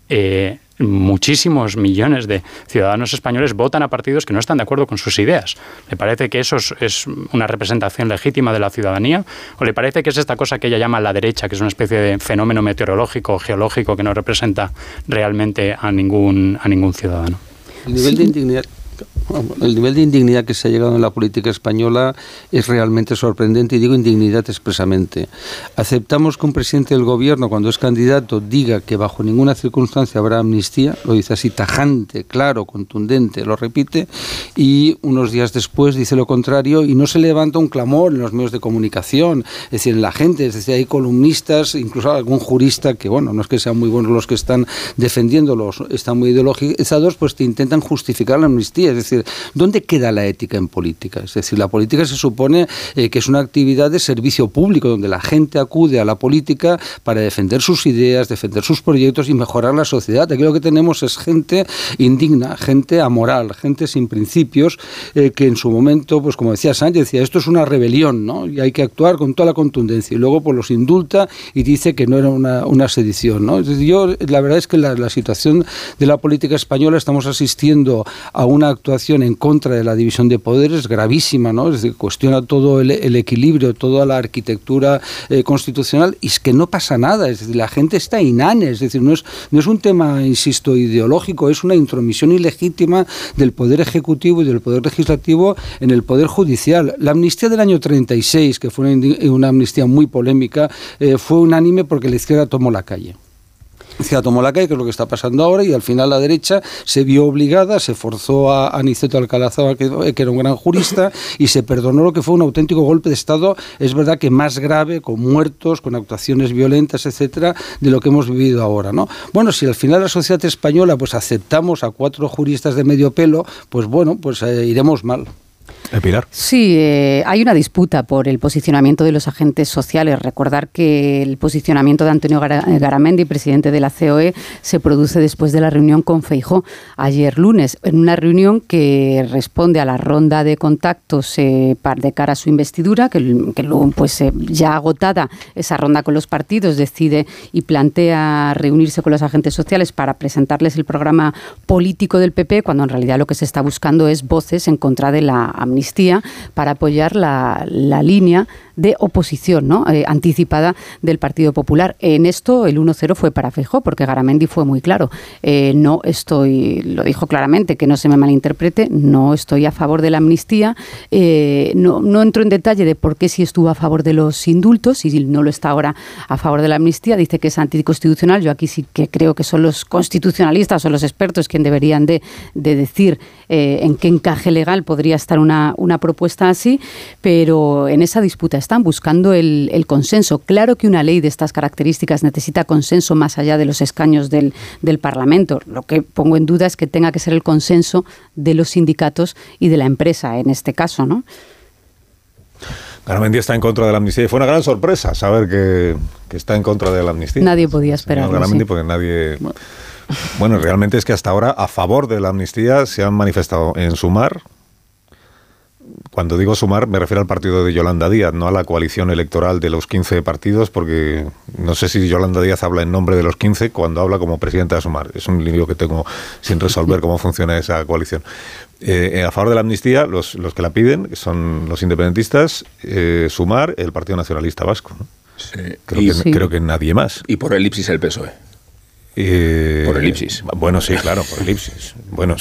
muchísimos millones de ciudadanos españoles votan a partidos que no están de acuerdo con sus ideas. ¿Le parece que eso es, una representación legítima de la ciudadanía? ¿O le parece que es esta cosa que ella llama la derecha, que es una especie de fenómeno meteorológico o geológico que no representa realmente a ningún, a ningún ciudadano? El nivel de el nivel de indignidad que se ha llegado en la política española es realmente sorprendente y digo indignidad expresamente. Aceptamos que un presidente del gobierno, cuando es candidato, diga que bajo ninguna circunstancia habrá amnistía, lo dice así tajante, claro, contundente, lo repite, y unos días después dice lo contrario y no se levanta un clamor en los medios de comunicación, es decir, en la gente, es decir, hay columnistas, incluso algún jurista que, bueno, no es que sean muy buenos los que están defendiéndolos, están muy ideologizados, pues te intentan justificar la amnistía, es decir, ¿dónde queda la ética en política? Es decir, la política se supone eh, que es una actividad de servicio público, donde la gente acude a la política para defender sus ideas, defender sus proyectos y mejorar la sociedad. Aquí lo que tenemos es gente indigna, gente amoral, gente sin principios, eh, que en su momento, pues como decía Sánchez, decía, esto es una rebelión, ¿no? Y hay que actuar con toda la contundencia. Y luego pues los indulta y dice que no era una, sedición, ¿no? yo, la verdad es que la situación de la política española estamos asistiendo a una actuación en contra de la división de poderes gravísima, ¿no? Es decir, cuestiona todo el, equilibrio, toda la arquitectura eh, constitucional y es que no pasa nada, es decir, la gente está inane, es decir, no es, no es un tema, insisto, ideológico, es una intromisión ilegítima del poder ejecutivo y del poder legislativo en el poder judicial. La amnistía del año 36, que fue una, amnistía muy polémica, eh, fue unánime porque la izquierda tomó la calle la calle, que es lo que está pasando ahora, y al final la derecha se vio obligada, se forzó a Aniceto Alcalá, que, que era un gran jurista, y se perdonó lo que fue un auténtico golpe de Estado, es verdad que más grave, con muertos, con actuaciones violentas, etcétera, de lo que hemos vivido ahora, ¿no? Bueno, si al final la sociedad española pues aceptamos a cuatro juristas de medio pelo, pues bueno, pues eh, iremos mal. Sí, eh, hay una disputa por el posicionamiento de los agentes sociales. Recordar que el posicionamiento de Antonio Garamendi, presidente de la COE, se produce después de la reunión con Feijó ayer lunes, en una reunión que responde a la ronda de contactos eh, de cara a su investidura, que, luego, pues eh, ya agotada esa ronda con los partidos, decide y plantea reunirse con los agentes sociales para presentarles el programa político del PP, cuando en realidad lo que se está buscando es voces en contra de la amnistía para apoyar la, línea de oposición ¿no? Eh, anticipada del Partido Popular. En esto el 1-0 fue para Feijó, porque Garamendi fue muy claro. Eh, no estoy, lo dijo claramente, que no se me malinterprete, no estoy a favor de la amnistía. Eh, no, no entro en detalle de por qué si estuvo a favor de los indultos y no lo está ahora a favor de la amnistía. Dice que es anticonstitucional. Yo aquí sí que creo que son los constitucionalistas o los expertos quienes deberían de, decir en qué encaje legal podría estar una, una, propuesta así, pero en esa disputa están buscando el, el, consenso. Claro que una ley de estas características necesita consenso más allá de los escaños del, del Parlamento. Lo que pongo en duda es que tenga que ser el consenso de los sindicatos y de la empresa en este caso, ¿no? Garamendi está en contra de la amnistía y fue una gran sorpresa saber que, está en contra de la amnistía. Nadie podía esperar. Garamendi porque nadie... Bueno. realmente es que hasta ahora a favor de la amnistía se han manifestado en Sumar, cuando digo sumar, me refiero al partido de Yolanda Díaz, no a la coalición electoral de los 15 partidos, porque no sé si Yolanda Díaz habla en nombre de los 15 cuando habla como presidenta de Sumar. Es un lío que tengo sin resolver cómo funciona esa coalición. Eh, a favor de la amnistía, los, los, que la piden son los independentistas, eh, Sumar, el Partido Nacionalista Vasco. Creo, que, creo, que, nadie más. Y por elipsis el PSOE. Eh, por elipsis. Bueno, sí, claro, por elipsis. Bueno,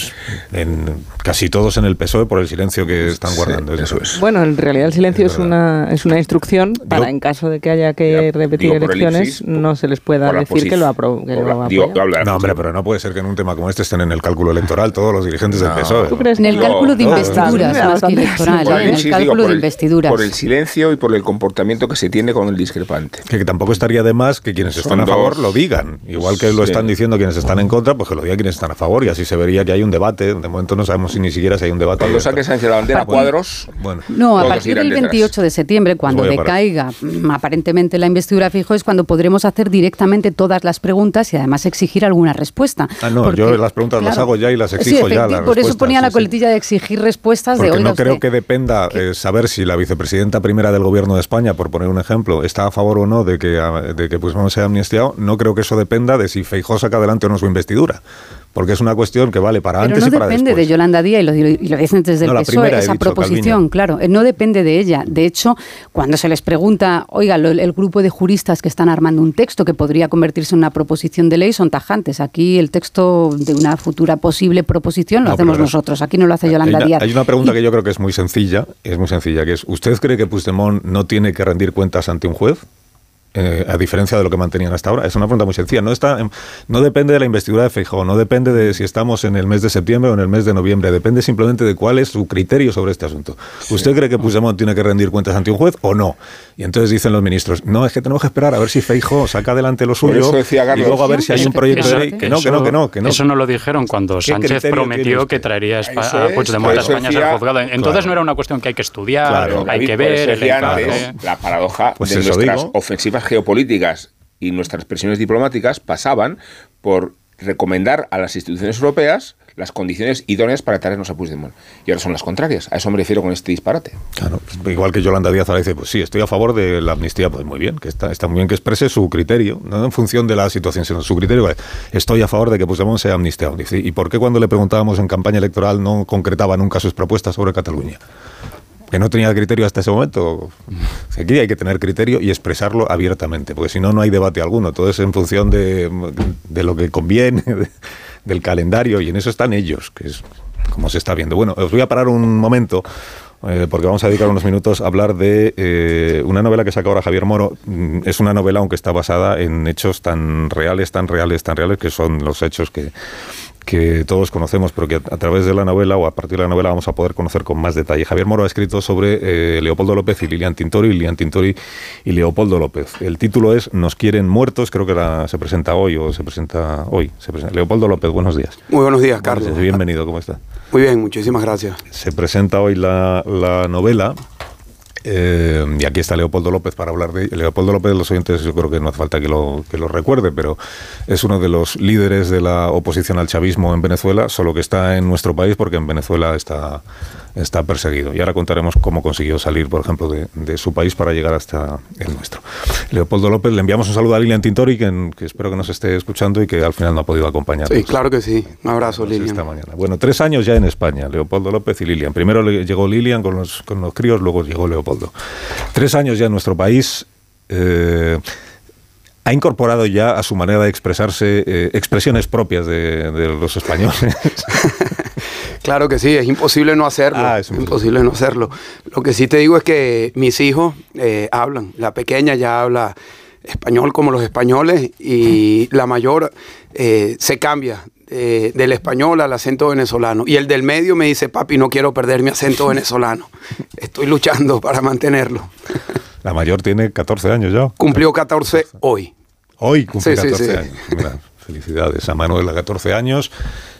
en, casi todos en el PSOE por el silencio que están guardando. eso es. Bueno, en realidad el silencio es, una, es una instrucción para en caso de que haya que repetir elecciones, no se les pueda decir que lo, apro No, hombre, pero no puede ser que en un tema como este estén en el cálculo electoral todos los dirigentes del PSOE. en el cálculo de investiduras, más que electoral, ¿eh? en el cálculo de investiduras. Por el silencio y por el comportamiento que se tiene con el discrepante. Que, tampoco estaría de más que quienes están a favor lo digan, igual que lo están diciendo quienes están en contra, pues que lo digan quienes están a favor y así se vería que hay un debate. De momento no sabemos si ni siquiera si hay un debate. Cuando saques la bandera cuadros. Bueno, no, a partir del 28 de septiembre, cuando decaiga mm, aparentemente la investidura fijo, es cuando podremos hacer directamente todas las preguntas y además exigir alguna respuesta. Ah, no, yo las preguntas las hago ya y las exijo ya. por eso ponía la coletilla de exigir respuestas Porque no creo que dependa eh, saber si la vicepresidenta primera del gobierno de España, por poner un ejemplo, está a favor o no de que, de que pues, no sea amnistiado. No creo que eso dependa de si Feijó saca adelante o no su investidura porque es una cuestión que vale para antes y para después. no depende de Yolanda Díaz y lo, y lo dicen desde el PSOE, esa proposición, claro, eh, no depende de ella. De hecho, cuando se les pregunta, oiga, el grupo de juristas que están armando un texto que podría convertirse en una proposición de ley son tajantes. Aquí el texto de una futura posible proposición lo hacemos nosotros, aquí no lo hace Yolanda Díaz. Hay una pregunta que yo creo que es muy sencilla, es muy sencilla, que es, ¿usted cree que Puigdemont no tiene que rendir cuentas ante un juez? Eh, a diferencia de lo que mantenían hasta ahora? Es una pregunta muy sencilla. No, está, no depende de la investidura de Feijóo, no depende de si estamos en el mes de septiembre o en el mes de noviembre, depende simplemente de cuál es su criterio sobre este asunto. ¿Usted cree que Puigdemont tiene que rendir cuentas ante un juez o no? Y entonces dicen los ministros, no, es que tenemos que esperar a ver si Feijóo saca adelante lo suyo y luego a ver si hay un proyecto de ley. Que no, que no, que no, que no. Eso no lo dijeron cuando Sánchez prometió que traería a Puigdemont a España a ser juzgado. Entonces no era una cuestión que hay que estudiar, hay que ver. la paradoja pues de nuestras ofensivas geopolíticas y nuestras presiones diplomáticas pasaban por recomendar a las instituciones europeas las condiciones idóneas para traernos a Puigdemont. Y ahora son las contrarias. A eso me refiero con este disparate. Claro, pues, igual que Yolanda Díaz ahora dice, pues sí, estoy a favor de la amnistía, pues muy bien, que está, está muy bien que exprese su criterio, no en función de la situación, sino su criterio. Estoy a favor de que Puigdemont sea amnistiado. ¿y por qué cuando le preguntábamos en campaña electoral no concretaba nunca sus propuestas sobre Cataluña? que no tenía criterio hasta ese momento. Aquí hay que tener criterio y expresarlo abiertamente, porque si no, no hay debate alguno. Todo es en función de, de lo que conviene, del calendario, y en eso están ellos, que es como se está viendo. Bueno, os voy a parar un momento. Eh, porque vamos a dedicar unos minutos a hablar de eh, una novela que saca ahora Javier Moro. Mm, es una novela, aunque está basada en hechos tan reales, tan reales, tan reales, que son los hechos que, que todos conocemos, pero que a, través de la novela o a partir de la novela vamos a poder conocer con más detalle. Javier Moro ha escrito sobre eh, Leopoldo López y Lilian Tintori, Lilian Tintori y Leopoldo López. El título es Nos quieren muertos, creo que se presenta hoy o se presenta hoy. Se presenta. Leopoldo López, buenos días. Muy buenos días, Carlos. bienvenido, ¿cómo está? Muy bien, muchísimas gracias. Se presenta hoy la, la novela eh, y aquí está Leopoldo López para hablar de Leopoldo López, los oyentes, yo creo que no hace falta que lo, que lo recuerde, pero es uno de los líderes de la oposición al chavismo en Venezuela, solo que está en nuestro país porque en Venezuela está está perseguido. Y ahora contaremos cómo consiguió salir, por ejemplo, de, su país para llegar hasta el nuestro. Leopoldo López, le enviamos un saludo a Lilian Tintori, que, que espero que nos esté escuchando y que al final no ha podido acompañarnos. Sí, claro que sí. Un abrazo, pues Lilian. Esta mañana. Bueno, tres años ya en España, Leopoldo López y Lilian. Primero llegó Lilian con los, con los críos, luego llegó Leopoldo. Tres años ya en nuestro país. Eh, ha incorporado ya a su manera de expresarse eh, expresiones propias de, los españoles. claro que sí, es imposible no hacerlo. Ah, es imposible no hacerlo. Lo que sí te digo es que mis hijos eh, hablan. La pequeña ya habla español como los españoles y la mayor eh, se cambia del español al acento venezolano. Y el del medio me dice, papi, no quiero perder mi acento venezolano. Estoy luchando para mantenerlo. La mayor tiene 14 años ya. Cumplió 14 hoy. Hoy cumple 14 años. felicidades a Manuela, 14 años.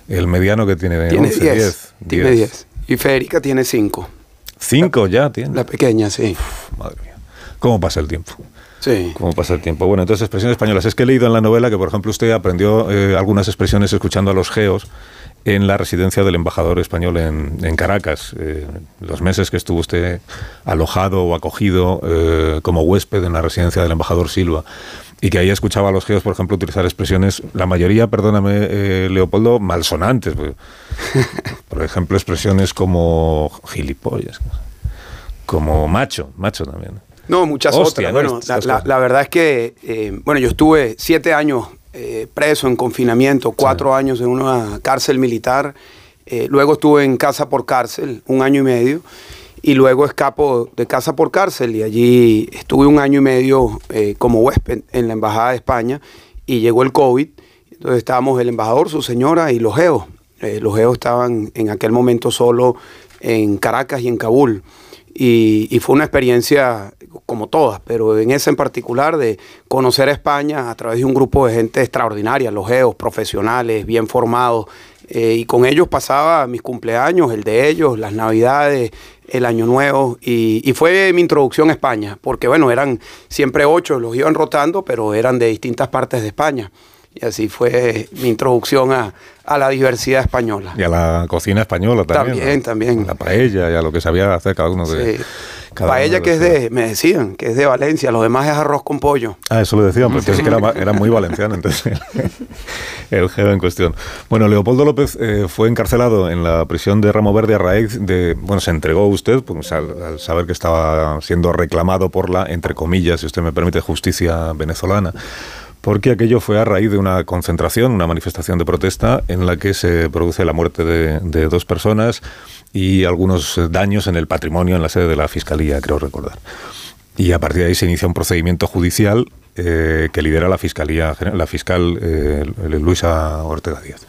El mediano que tiene, tiene 10, Tiene 10. Y Federica tiene 5. ¿Cinco ya tiene? La pequeña, sí. madre mía. ¿Cómo pasa el tiempo? Sí. ¿Cómo pasa el tiempo? Bueno, entonces expresiones españolas. Es que he leído en la novela que, por ejemplo, usted aprendió eh, algunas expresiones escuchando a los geos en la residencia del embajador español en, Caracas. Eh, los meses que estuvo usted alojado o acogido eh, como huésped en la residencia del embajador Silva y que ahí escuchaba a los geos, por ejemplo, utilizar expresiones, la mayoría, perdóname, eh, Leopoldo, malsonantes. Pues. Por ejemplo, expresiones como gilipollas, como macho, macho también. No, muchas otras. Bueno, la, verdad es que, eh, bueno, yo estuve siete años eh, preso en confinamiento, cuatro años en una cárcel militar, luego estuve en casa por cárcel, un año y medio y luego escapo de casa por cárcel y allí estuve un año y medio eh, como huésped en la Embajada de España y llegó el COVID. Entonces estábamos el embajador, su señora y los geos. Eh, los geos estaban en aquel momento solo en Caracas y en Kabul. Y, fue una experiencia como todas, pero en esa en particular de conocer a España a través de un grupo de gente extraordinaria, los geos, profesionales, bien formados, eh, y con ellos pasaba mis cumpleaños, el de ellos, las navidades, el año nuevo y, fue mi introducción a España, porque bueno, eran siempre ocho, los iban rotando, pero eran de distintas partes de España. Y así fue mi introducción a, la diversidad española. Y a la cocina española también. También, también. la paella y a lo que sabía hacer cada uno de... Sí. Paella que es de, me decían, que es de Valencia, lo demás es arroz con pollo. Ah, eso lo decían, porque es que era, muy valenciano entonces el geo en cuestión. Bueno, Leopoldo López eh, fue encarcelado en la prisión de Ramo Verde a raíz de, bueno, se entregó usted pues, al, saber que estaba siendo reclamado por la, entre comillas, si usted me permite, justicia venezolana porque aquello fue a raíz de una concentración, una manifestación de protesta en la que se produce la muerte de, dos personas y algunos daños en el patrimonio en la sede de la Fiscalía, creo recordar. Y a partir de ahí se inicia un procedimiento judicial eh, que lidera la Fiscalía, la fiscal eh, Luisa Ortega Díaz.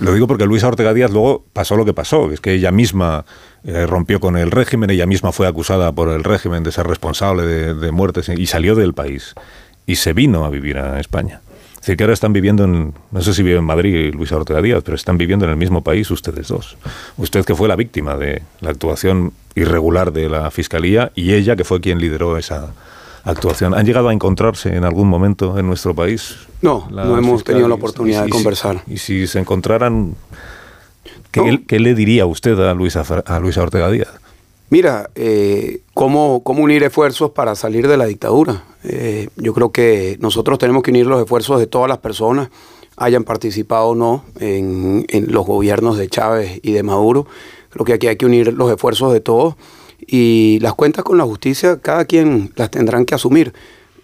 Lo digo porque Luisa Ortega Díaz luego pasó lo que pasó, es que ella misma eh, rompió con el régimen, ella misma fue acusada por el régimen de ser responsable de, de muertes y salió del país y se vino a vivir a España. Es decir, que ahora están viviendo en, no sé si vive en Madrid Luisa Ortega Díaz, pero están viviendo en el mismo país ustedes dos. Usted que fue la víctima de la actuación irregular de la Fiscalía y ella que fue quien lideró esa actuación. ¿Han llegado a encontrarse en algún momento en nuestro país? No, no hemos tenido la oportunidad de conversar. y si se encontraran, ¿qué, le diría usted a Luisa, a Luisa Ortega Díaz? Mira, eh, ¿cómo, ¿cómo, unir esfuerzos para salir de la dictadura? Eh, yo creo que nosotros tenemos que unir los esfuerzos de todas las personas, hayan participado o no en, los gobiernos de Chávez y de Maduro. Creo que aquí hay que unir los esfuerzos de todos y las cuentas con la justicia, cada quien las tendrán que asumir.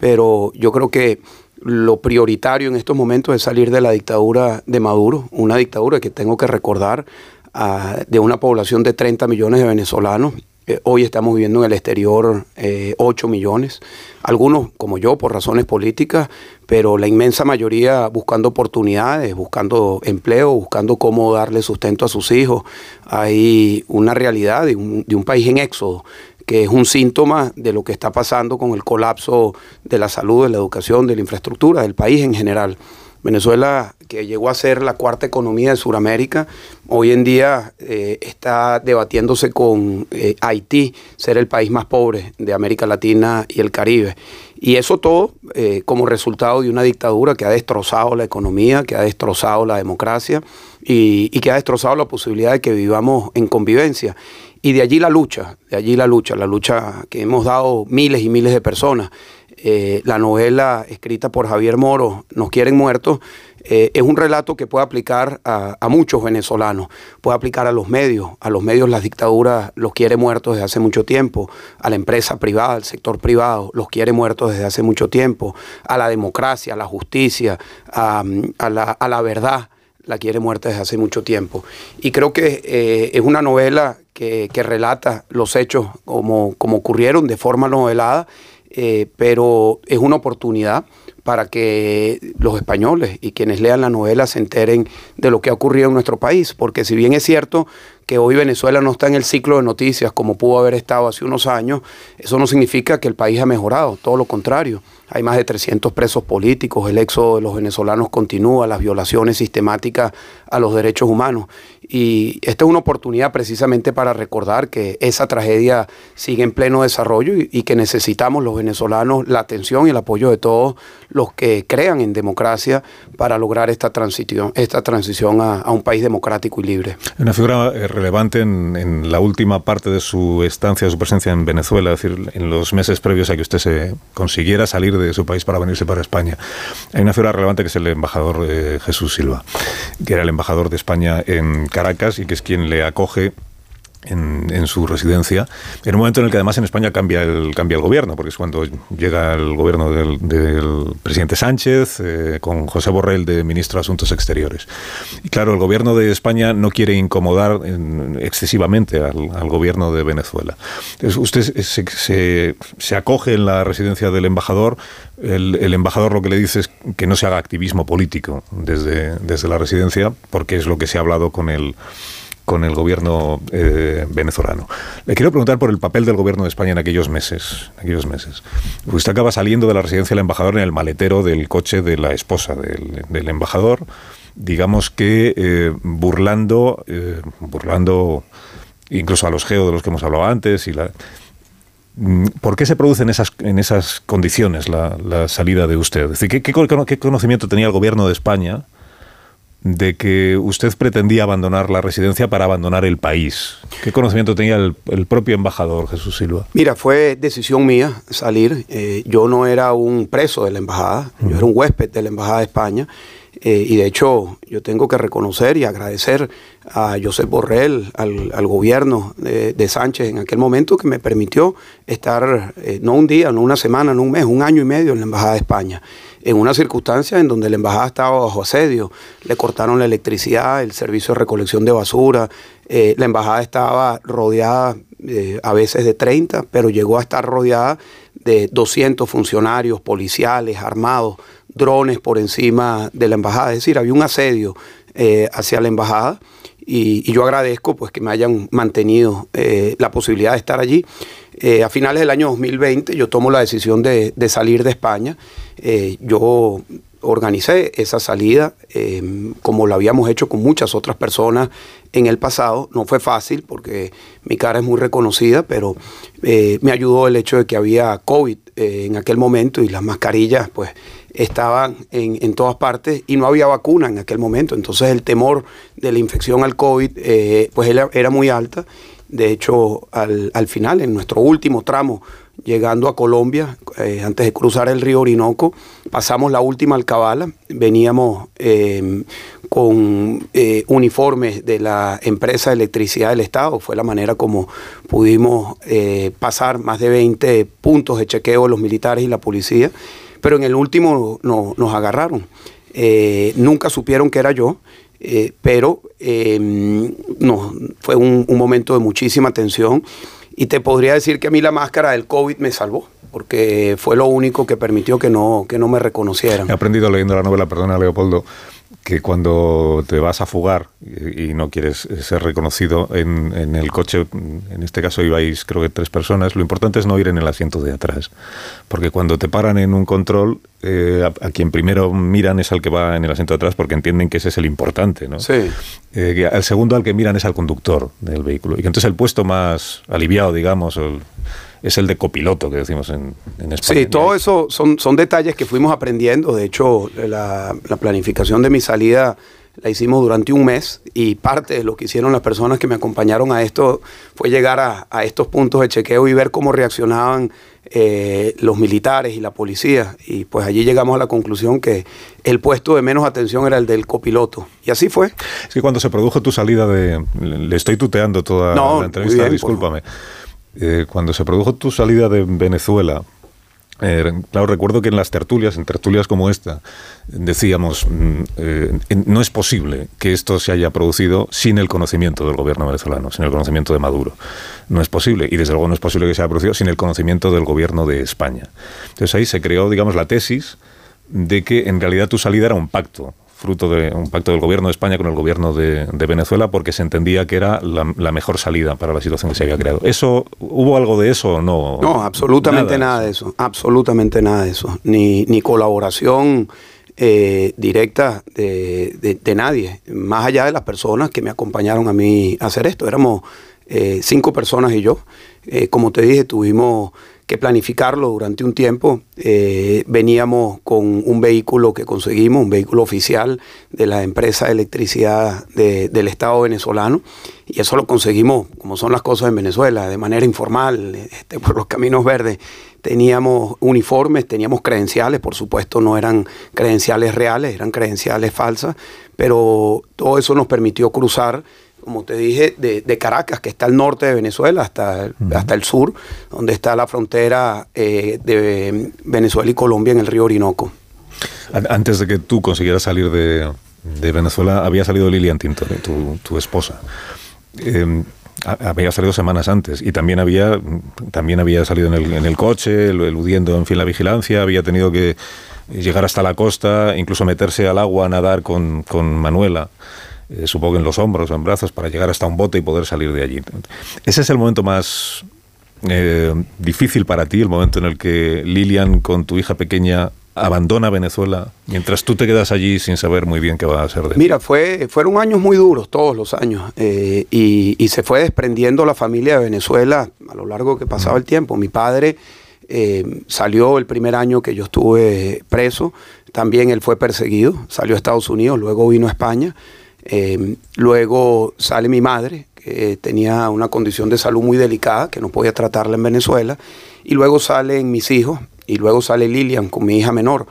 Pero yo creo que lo prioritario en estos momentos es salir de la dictadura de Maduro, una dictadura que tengo que recordar ah, de una población de 30 millones de venezolanos eh, hoy estamos viviendo en el exterior eh, 8 millones, algunos como yo por razones políticas, pero la inmensa mayoría buscando oportunidades, buscando empleo, buscando cómo darle sustento a sus hijos. Hay una realidad de un, de un país en éxodo que es un síntoma de lo que está pasando con el colapso de la salud, de la educación, de la infraestructura, del país en general. Venezuela, que llegó a ser la cuarta economía de Sudamérica, hoy en día eh, está debatiéndose con eh, Haití, ser el país más pobre de América Latina y el Caribe. Y eso todo eh, como resultado de una dictadura que ha destrozado la economía, que ha destrozado la democracia y, y que ha destrozado la posibilidad de que vivamos en convivencia. y de allí la lucha, de allí la lucha, la lucha que hemos dado miles y miles de personas. Eh, la novela escrita por Javier Moro, Nos quieren muertos, eh, es un relato que puede aplicar a, muchos venezolanos, puede aplicar a los medios, a los medios las dictaduras los quiere muertos desde hace mucho tiempo, a la empresa privada, al sector privado los quiere muertos desde hace mucho tiempo, a la democracia, a la justicia, a, la, verdad la quiere muerta desde hace mucho tiempo. Y creo que eh, es una novela que, relata los hechos como, como ocurrieron de forma novelada, eh, pero es una oportunidad para que los españoles y quienes lean la novela se enteren de lo que ha ocurrido en nuestro país, porque si bien es cierto que hoy Venezuela no está en el ciclo de noticias como pudo haber estado hace unos años, eso no significa que el país ha mejorado, todo lo contrario. Hay más de 300 presos políticos, el éxodo de los venezolanos continúa, las violaciones sistemáticas a los derechos humanos. Y esta es una oportunidad precisamente para recordar que esa tragedia sigue en pleno desarrollo y, que necesitamos los venezolanos la atención y el apoyo de todos los que crean en democracia para lograr esta transición, esta transición a, un país democrático y libre. Una figura eh, relevante en, la última parte de su estancia, su presencia en Venezuela, es decir, en los meses previos a que usted se consiguiera salir de su país para venirse para España. Hay una figura relevante que es el embajador eh, Jesús Silva, que era el embajador de España en Caracas y que es quien le acoge en, su residencia, en un momento en el que además en España cambia el, cambia el gobierno, porque es cuando llega el gobierno del, presidente Sánchez eh, con José Borrell de ministro de Asuntos Exteriores. Y claro, el gobierno de España no quiere incomodar excesivamente al, gobierno de Venezuela. usted se, acoge en la residencia del embajador, el, el, embajador lo que le dice es que no se haga activismo político desde, desde la residencia, porque es lo que se ha hablado con el con el gobierno eh, venezolano. Le quiero preguntar por el papel del gobierno de España en aquellos meses. aquellos meses. Usted acaba saliendo de la residencia del embajador en el maletero del coche de la esposa del, embajador, digamos que eh, burlando, eh, burlando incluso a los geos de los que hemos hablado antes y la, mm, ¿Por qué se produce en esas, en esas condiciones la, salida de usted? Es decir, ¿qué, qué, conocimiento tenía el gobierno de España de que usted pretendía abandonar la residencia para abandonar el país. ¿Qué conocimiento tenía el, propio embajador Jesús Silva? Mira, fue decisión mía salir. Eh, yo no era un preso de la embajada, yo era un huésped de la embajada de España. Eh, y de hecho, yo tengo que reconocer y agradecer a Josep Borrell, al, gobierno de, Sánchez en aquel momento, que me permitió estar eh, no un día, no una semana, no un mes, un año y medio en la embajada de España en una circunstancia en donde la embajada estaba bajo asedio, le cortaron la electricidad, el servicio de recolección de basura, eh, la embajada estaba rodeada eh, a veces de 30, pero llegó a estar rodeada de 200 funcionarios policiales, armados, drones por encima de la embajada, es decir, había un asedio eh, hacia la embajada. Y, yo agradezco pues que me hayan mantenido la posibilidad de estar allí. a finales del año 2020 yo tomo la decisión de, de salir de España eh, yo organicé esa salida em, como lo habíamos hecho con muchas otras personas en el pasado. No fue fácil porque mi cara es muy reconocida, pero eh, me ayudó el hecho de que había COVID eh, en aquel momento y las mascarillas pues estaban en, todas partes y no había vacuna en aquel momento. Entonces el temor de la infección al COVID pues era, muy alta. De hecho, al, al final, en nuestro último tramo llegando a Colombia, eh, antes de cruzar el río Orinoco, pasamos la última alcabala, veníamos em, con eh, uniformes de la empresa de electricidad del Estado, fue la manera como pudimos eh, pasar más de 20 puntos de chequeo de los militares y la policía, pero en el último nos agarraron. nunca supieron que era yo. pero em, fue un momento de muchísima tensión y te podría decir que a mí la máscara del COVID me salvó, porque fue lo único que permitió que no, que no me reconocieran. He aprendido leyendo la novela, perdona Leopoldo, que cuando te vas a fugar y, no quieres ser reconocido en, el coche, en este caso ibais creo que tres personas, lo importante es no ir en el asiento de atrás, porque cuando te paran en un control, eh, a, quien primero miran es al que va en el asiento de atrás porque entienden que ese es el importante, ¿no? Sí. Eh, el segundo al que miran es al conductor del vehículo y entonces el puesto más aliviado, digamos, es el de copiloto que decimos en, en España. Sí, todo eso son, son detalles que fuimos aprendiendo. De hecho, la, planificación de mi salida la hicimos durante un mes y parte de lo que hicieron las personas que me acompañaron a esto fue llegar a, a estos puntos de chequeo y ver cómo reaccionaban eh, los militares y la policía. Y pues allí llegamos a la conclusión que el puesto de menos atención era el del copiloto. Y así fue. Es que cuando se produjo tu salida de... Le estoy tuteando toda la entrevista, discúlpame. Eh, cuando se produjo tu salida de Venezuela, eh, claro, recuerdo que en las tertulias, en tertulias como esta, decíamos, mm, eh, no es posible que esto se haya producido sin el conocimiento del gobierno venezolano, sin el conocimiento de Maduro. No es posible, y desde luego no es posible que se haya producido sin el conocimiento del gobierno de España. Entonces ahí se creó, digamos, la tesis de que en realidad tu salida era un pacto fruto de un pacto del gobierno de España con el gobierno de, Venezuela porque se entendía que era la, mejor salida para la situación que se había creado. ¿Eso hubo algo de eso o no? No, absolutamente nada, de eso, absolutamente nada de eso, ni, ni colaboración eh, directa de, nadie, más allá de las personas que me acompañaron a mí a hacer esto. Éramos eh, cinco personas y yo. Eh, como te dije, tuvimos planificarlo durante un tiempo. Eh, veníamos con un vehículo que conseguimos, un vehículo oficial de la empresa de electricidad del Estado venezolano, y eso lo conseguimos, como son las cosas en Venezuela, de manera informal, este, por los caminos verdes. Teníamos uniformes, teníamos credenciales, por supuesto no eran credenciales reales, eran credenciales falsas, pero todo eso nos permitió cruzar como te dije, de, Caracas, que está al norte de Venezuela, hasta, hasta el sur, donde está la frontera eh, de Venezuela y Colombia en el río Orinoco. Antes de que tú consiguieras salir de, Venezuela, había salido Lilian Tinto, tu, tu esposa. Em, había salido semanas antes y también había, también había salido en el, en el coche, eludiendo en fin la vigilancia, había tenido que llegar hasta la costa, incluso meterse al agua a nadar con, con Manuela. Eh, supongo en los hombros o en brazos, para llegar hasta un bote y poder salir de allí. Ese es el momento más eh, difícil para ti, el momento en el que Lilian con tu hija pequeña abandona Venezuela mientras tú te quedas allí sin saber muy bien qué va a hacer de Mira, fue, fueron años muy duros, todos los años, eh, y, se fue desprendiendo la familia de Venezuela a lo largo que pasaba el tiempo. Mi padre salió el primer año que yo estuve preso, también él fue perseguido, salió a Estados Unidos, luego vino a España. Eh, luego sale mi madre, que tenía una condición de salud muy delicada, que no podía tratarla en Venezuela. Y luego salen mis hijos, y luego sale Lilian con mi hija menor.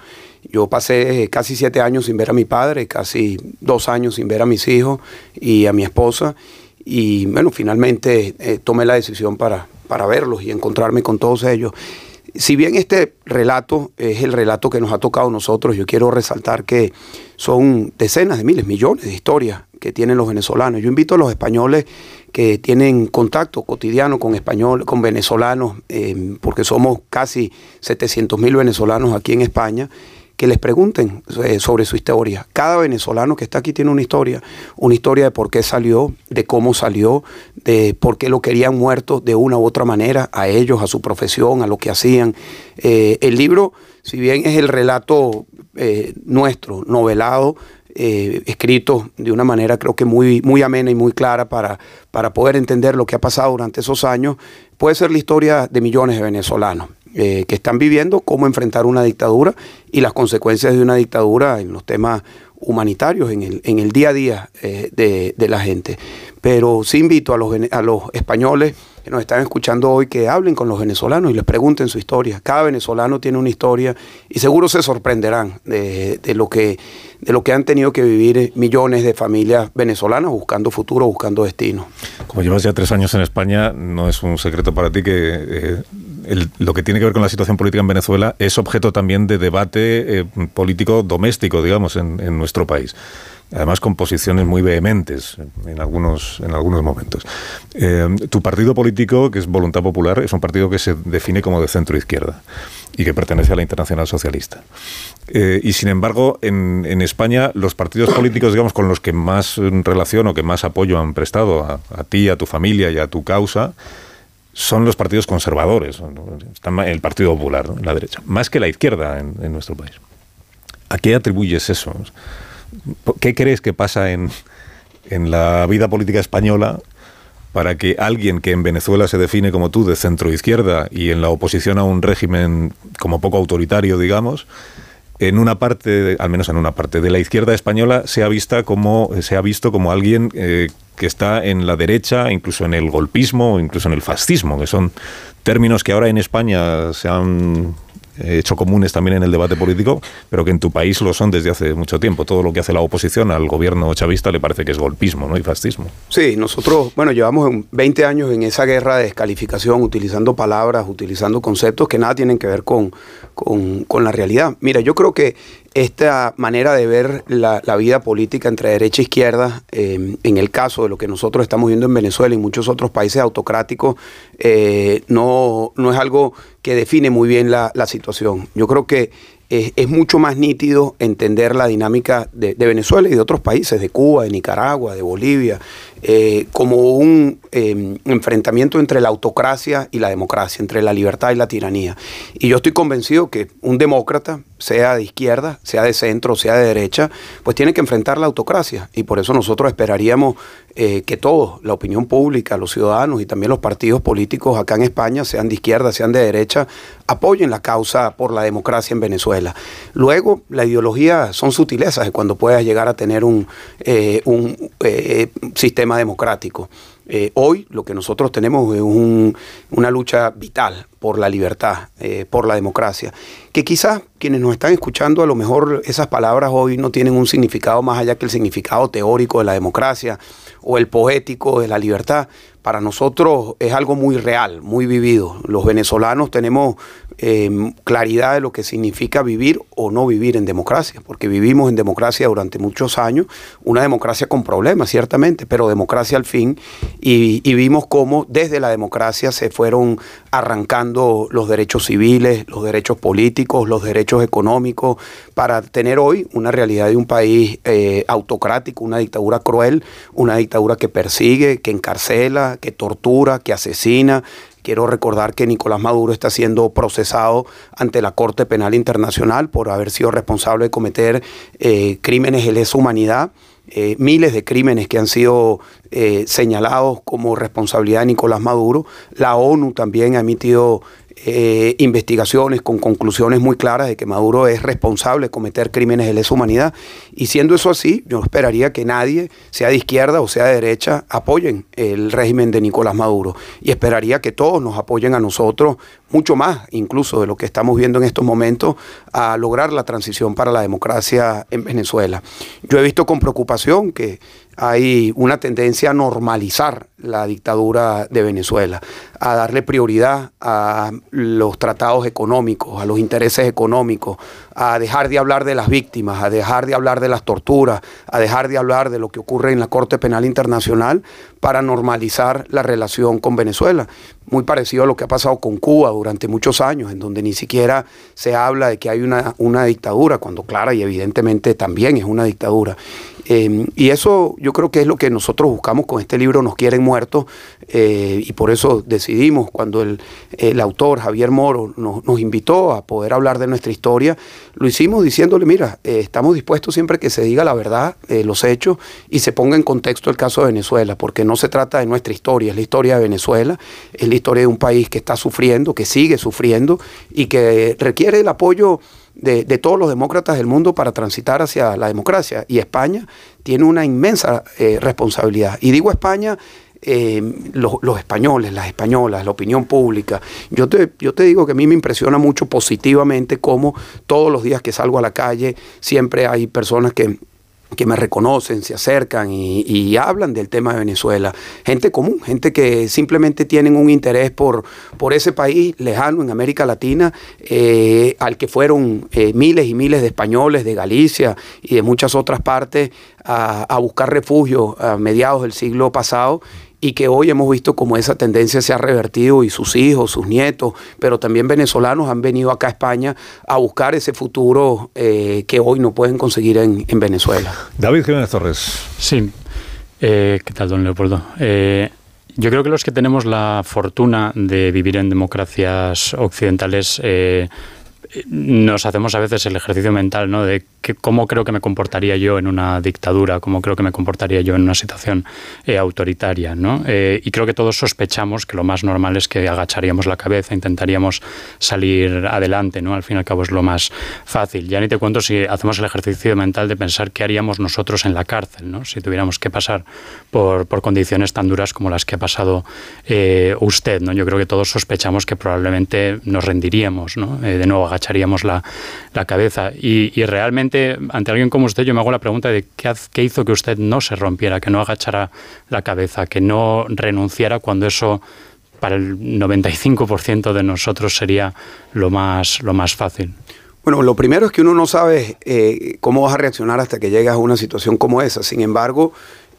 Yo pasé casi siete años sin ver a mi padre, casi dos años sin ver a mis hijos y a mi esposa. Y bueno, finalmente eh, tomé la decisión para, para verlos y encontrarme con todos ellos. Si bien este relato es el relato que nos ha tocado a nosotros, yo quiero resaltar que son decenas de miles, millones de historias que tienen los venezolanos. Yo invito a los españoles que tienen contacto cotidiano con español, con venezolanos, eh, porque somos casi 700 mil venezolanos aquí en España, que les pregunten eh, sobre su historia. Cada venezolano que está aquí tiene una historia, una historia de por qué salió, de cómo salió, de por qué lo querían muerto de una u otra manera, a ellos, a su profesión, a lo que hacían. Eh, el libro, si bien es el relato eh, nuestro, novelado, escrito de una manera creo que muy, muy amena y muy clara para, para poder entender lo que ha pasado durante esos años, puede ser la historia de millones de venezolanos. Eh, que están viviendo cómo enfrentar una dictadura y las consecuencias de una dictadura en los temas humanitarios, en el, en el día a día eh, de, de, la gente. Pero sí invito a los, españoles que nos están escuchando hoy que hablen con los venezolanos y les pregunten su historia. Cada venezolano tiene una historia y seguro se sorprenderán de, lo, que, de lo que han tenido que vivir millones de familias venezolanas buscando futuro, buscando destino. Como llevas ya tres años en España, no es un secreto para ti que eh, lo que tiene que ver con la situación política en Venezuela es objeto también de debate eh, político doméstico, digamos, en, nuestro país. Además, con posiciones muy vehementes en algunos, en algunos momentos. Eh, tu partido político, que es Voluntad Popular, es un partido que se define como de centro izquierda y que pertenece a la Internacional Socialista. Eh, y sin embargo, en, España, los partidos políticos, digamos, con los que más relación o que más apoyo han prestado a ti, a tu familia y a tu causa, son los partidos conservadores, el Partido Popular, la derecha, más que la izquierda en, nuestro país. ¿A qué atribuyes eso? ¿Qué crees que pasa en, en la vida política española para que alguien que en Venezuela se define como tú de centro izquierda y en la oposición a un régimen como poco autoritario, digamos, en una parte, al menos en una parte de la izquierda española, se ha, vista como, se ha visto como alguien eh, que está en la derecha, incluso en el golpismo, incluso en el fascismo, que son términos que ahora en España se han eh, hecho comunes también en el debate político, pero que en tu país lo son desde hace mucho tiempo. Todo lo que hace la oposición al gobierno chavista le parece que es golpismo ¿no? y fascismo. Sí, nosotros, bueno, llevamos 20 años en esa guerra de descalificación, utilizando palabras, utilizando conceptos que nada tienen que ver con, con, con la realidad. Mira, yo creo que esta manera de ver la, vida política entre derecha e izquierda, eh, en el caso de lo que nosotros estamos viendo en Venezuela y muchos otros países autocráticos, eh, no, no es algo que define muy bien la, la situación. Yo creo que es, mucho más nítido entender la dinámica de, Venezuela y de otros países, de Cuba, de Nicaragua, de Bolivia, eh, como un em, enfrentamiento entre la autocracia y la democracia, entre la libertad y la tiranía. Y yo estoy convencido que un demócrata, sea de izquierda, sea de centro, sea de derecha, pues tiene que enfrentar la autocracia. Y por eso nosotros esperaríamos eh, que todos, la opinión pública, los ciudadanos y también los partidos políticos acá en España, sean de izquierda, sean de derecha, apoyen la causa por la democracia en Venezuela. Luego, la ideología son sutilezas de cuando puedas llegar a tener un, eh, eh, democrático. hoy lo que nosotros tenemos es una lucha vital por la libertad, por la democracia, que quizás quienes nos están escuchando a lo mejor esas palabras hoy no tienen un significado más allá que el significado teórico de la democracia o el poético de la libertad, para nosotros es algo muy real, muy vivido. Los venezolanos tenemos em, claridad de lo que significa vivir o no vivir en democracia, porque vivimos en democracia durante muchos años, una democracia con problemas, ciertamente, pero democracia al fin, y, vimos cómo desde la democracia se fueron arrancando los derechos civiles, los derechos políticos, los derechos económicos, para tener hoy una realidad de un país eh, autocrático, una dictadura cruel, una dictadura que persigue, que encarcela, que tortura, que asesina, Quiero recordar que Nicolás Maduro está siendo procesado ante la Corte Penal Internacional por haber sido responsable de cometer eh, crímenes de lesa humanidad. Eh, miles de crímenes que han sido señalados como responsabilidad de Nicolás Maduro. La ONU también ha emitido eh, investigaciones con conclusiones muy claras de que Maduro es responsable de cometer crímenes de lesa humanidad. Y siendo eso así, yo esperaría que nadie, sea de izquierda o sea de derecha, apoyen el régimen de Nicolás Maduro. Y esperaría que todos nos apoyen a nosotros, mucho más incluso de lo que estamos viendo en estos momentos, a lograr la transición para la democracia en Venezuela. Yo he visto con preocupación que hay una tendencia a normalizar la dictadura de Venezuela, a darle prioridad a los tratados económicos, a los intereses económicos, a dejar de hablar de las víctimas, a dejar de hablar de las torturas, a dejar de hablar de lo que ocurre en la Corte Penal Internacional para normalizar la relación con Venezuela. Muy parecido a lo que ha pasado con Cuba durante muchos años, en donde ni siquiera se habla de que hay una, una dictadura, cuando clara y evidentemente también es una dictadura. Eh, y eso yo creo que es lo que nosotros buscamos con este libro, Nos quieren muertos, eh, y por eso decidimos, cuando el, autor Javier Moro nos, invitó a poder hablar de nuestra historia, lo hicimos diciéndole, mira, eh, estamos dispuestos siempre que se diga la verdad, los hechos, y se ponga en contexto el caso de Venezuela, porque no se trata de nuestra historia, es la historia de Venezuela, es la historia de un país que está sufriendo, que sigue sufriendo, y que requiere el apoyo de, todos los demócratas del mundo para transitar hacia la democracia. Y España tiene una inmensa eh, responsabilidad. Y digo España, eh, los, españoles, las españolas, la opinión pública. Yo te, yo te digo que a mí me impresiona mucho positivamente cómo todos los días que salgo a la calle siempre hay personas que me reconocen, se acercan y, hablan del tema de Venezuela. Gente común, gente que simplemente tienen un interés por, ese país lejano en América Latina, eh, al que fueron eh, miles y miles de españoles de Galicia y de muchas otras partes a buscar refugio a mediados del siglo pasado y que hoy hemos visto cómo esa tendencia se ha revertido y sus hijos, sus nietos, pero también venezolanos han venido acá a España a buscar ese futuro eh, que hoy no pueden conseguir en, Venezuela. David Jiménez Torres. Sí, eh, ¿qué tal, don Leopoldo? Eh, yo creo que los que tenemos la fortuna de vivir en democracias occidentales nos hacemos a veces el ejercicio mental ¿no? de cómo creo que me comportaría yo en una dictadura, cómo creo que me comportaría yo en una situación eh, autoritaria. ¿no? Eh, y creo que todos sospechamos que lo más normal es que agacharíamos la cabeza, intentaríamos salir adelante. ¿no? Al fin y al cabo es lo más fácil. Ya ni te cuento si hacemos el ejercicio mental de pensar qué haríamos nosotros en la cárcel, ¿no? si tuviéramos que pasar por, condiciones tan duras como las que ha pasado eh, usted. ¿no? Yo creo que todos sospechamos que probablemente nos rendiríamos, ¿no? de nuevo agacharíamos la, la cabeza. Y, realmente ante alguien como usted, yo me hago la pregunta de qué, hizo que usted no se rompiera, que no agachara la cabeza, que no renunciara cuando eso para el 95% de nosotros sería lo más, lo más fácil. Bueno, lo primero es que uno no sabe eh, cómo vas a reaccionar hasta que llegas a una situación como esa. Sin embargo,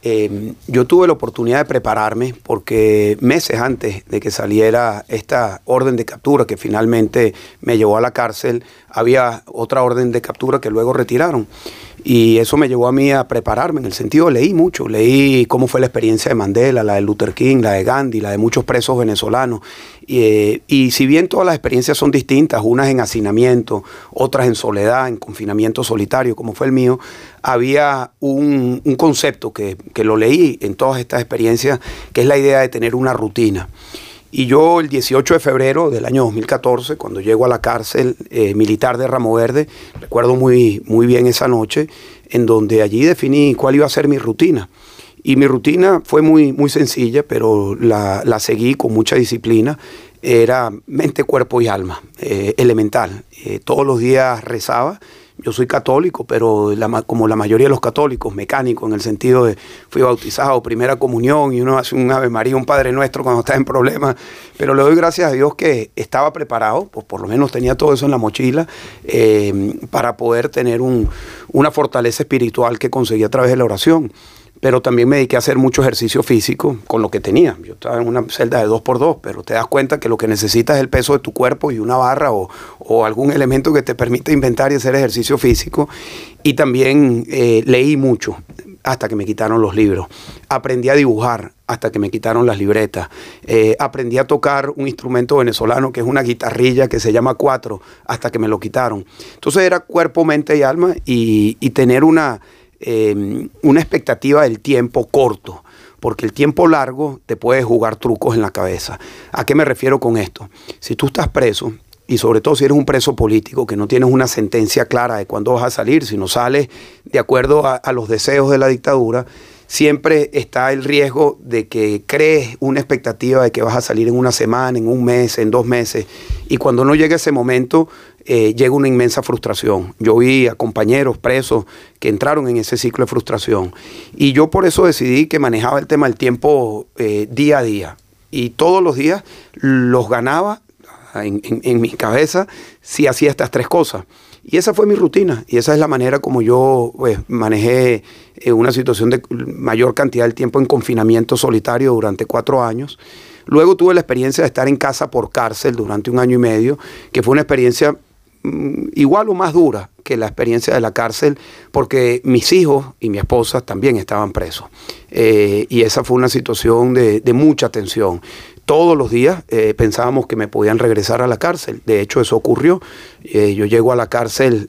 eh, yo tuve la oportunidad de prepararme porque meses antes de que saliera esta orden de captura que finalmente me llevó a la cárcel, había otra orden de captura que luego retiraron. Y eso me llevó a mí a prepararme, en el sentido, leí mucho, leí cómo fue la experiencia de Mandela, la de Luther King, la de Gandhi, la de muchos presos venezolanos. Eh, y, si bien todas las experiencias son distintas, unas en hacinamiento, otras en soledad, en confinamiento solitario, como fue el mío, había un, un concepto que, que lo leí en todas estas experiencias, que es la idea de tener una rutina. Y yo el 18 de febrero del año 2014, cuando llego a la cárcel eh, militar de Ramo Verde, recuerdo muy, muy bien esa noche, en donde allí definí cuál iba a ser mi rutina. Y mi rutina fue muy, muy sencilla, pero la, la seguí con mucha disciplina. Era mente, cuerpo y alma, eh, elemental. Eh, todos los días rezaba yo soy católico, pero como la mayoría de los católicos, mecánico, en el sentido de fui bautizado, primera comunión, y uno hace un Ave María, un Padre Nuestro cuando está en problemas. Pero le doy gracias a Dios que estaba preparado, pues por lo menos tenía todo eso en la mochila, eh, para poder tener una fortaleza espiritual que conseguí a través de la oración pero también me dediqué a hacer mucho ejercicio físico con lo que tenía. Yo estaba en una celda de 2x2, pero te das cuenta que lo que necesitas es el peso de tu cuerpo y una barra o, algún elemento que te permita inventar y hacer ejercicio físico. Y también eh, leí mucho hasta que me quitaron los libros. Aprendí a dibujar hasta que me quitaron las libretas. Eh, aprendí a tocar un instrumento venezolano que es una guitarrilla que se llama cuatro hasta que me lo quitaron. Entonces era cuerpo, mente y alma y tener una Em, una expectativa del tiempo corto, porque el tiempo largo te puede jugar trucos en la cabeza. ¿A qué me refiero con esto? Si tú estás preso, y sobre todo si eres un preso político, que no tienes una sentencia clara de cuándo vas a salir, si no sales de acuerdo a, a los deseos de la dictadura, siempre está el riesgo de que crees una expectativa de que vas a salir en una semana, en un mes, en dos meses, y cuando no llegue ese momento, eh, llega una inmensa frustración. Yo vi a compañeros presos que entraron en ese ciclo de frustración y yo por eso decidí que manejaba el tema del tiempo eh, día a día y todos los días los ganaba en, mi cabeza si hacía estas tres cosas. Y esa fue mi rutina y esa es la manera como yo pues, manejé eh, una situación de mayor cantidad de tiempo en confinamiento solitario durante cuatro años. Luego tuve la experiencia de estar en casa por cárcel durante un año y medio, que fue una experiencia igual o más dura que la experiencia de la cárcel, porque mis hijos y mi esposa también estaban presos. Eh, y esa fue una situación de, mucha tensión. Todos los días eh, pensábamos que me podían regresar a la cárcel. De hecho, eso ocurrió. Eh, yo llego a la cárcel,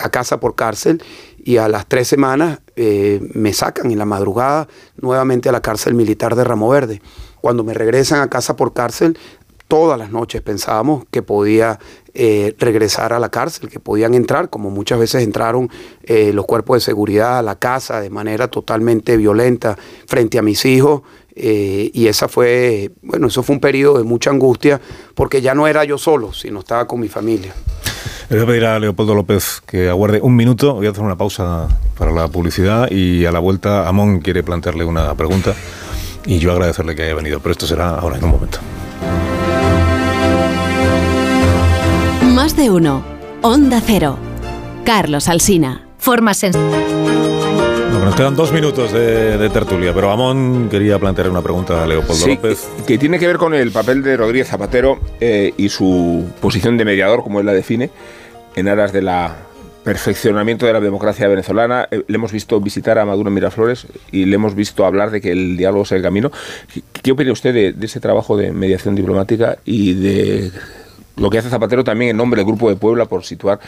a casa por cárcel, y a las tres semanas me sacan en la madrugada nuevamente a la cárcel militar de Ramo Verde. Cuando me regresan a casa por cárcel, todas las noches pensábamos que podía eh, regresar a la cárcel, que podían entrar, como muchas veces entraron eh, los cuerpos de seguridad a la casa de manera totalmente violenta frente a mis hijos. Eh, y esa fue, bueno, eso fue un periodo de mucha angustia, porque ya no era yo solo, sino estaba con mi familia. Le voy a pedir a Leopoldo López que aguarde un minuto. Voy a hacer una pausa para la publicidad y a la vuelta Amón quiere plantearle una pregunta y yo agradecerle que haya venido, pero esto será ahora en un momento. De uno. Onda Cero. Carlos Alsina. Forma sencilla. nos quedan dos minutos de, tertulia, pero Amón quería plantear una pregunta a Leopoldo López. Que, tiene que ver con el papel de Rodríguez Zapatero eh, y su posición de mediador, como él la define, en aras de la perfeccionamiento de la democracia venezolana. Eh, le hemos visto visitar a Maduro Miraflores y le hemos visto hablar de que el diálogo es el camino. ¿Qué, opina usted de, ese trabajo de mediación diplomática y de lo que hace Zapatero también en nombre del Grupo de Puebla por situar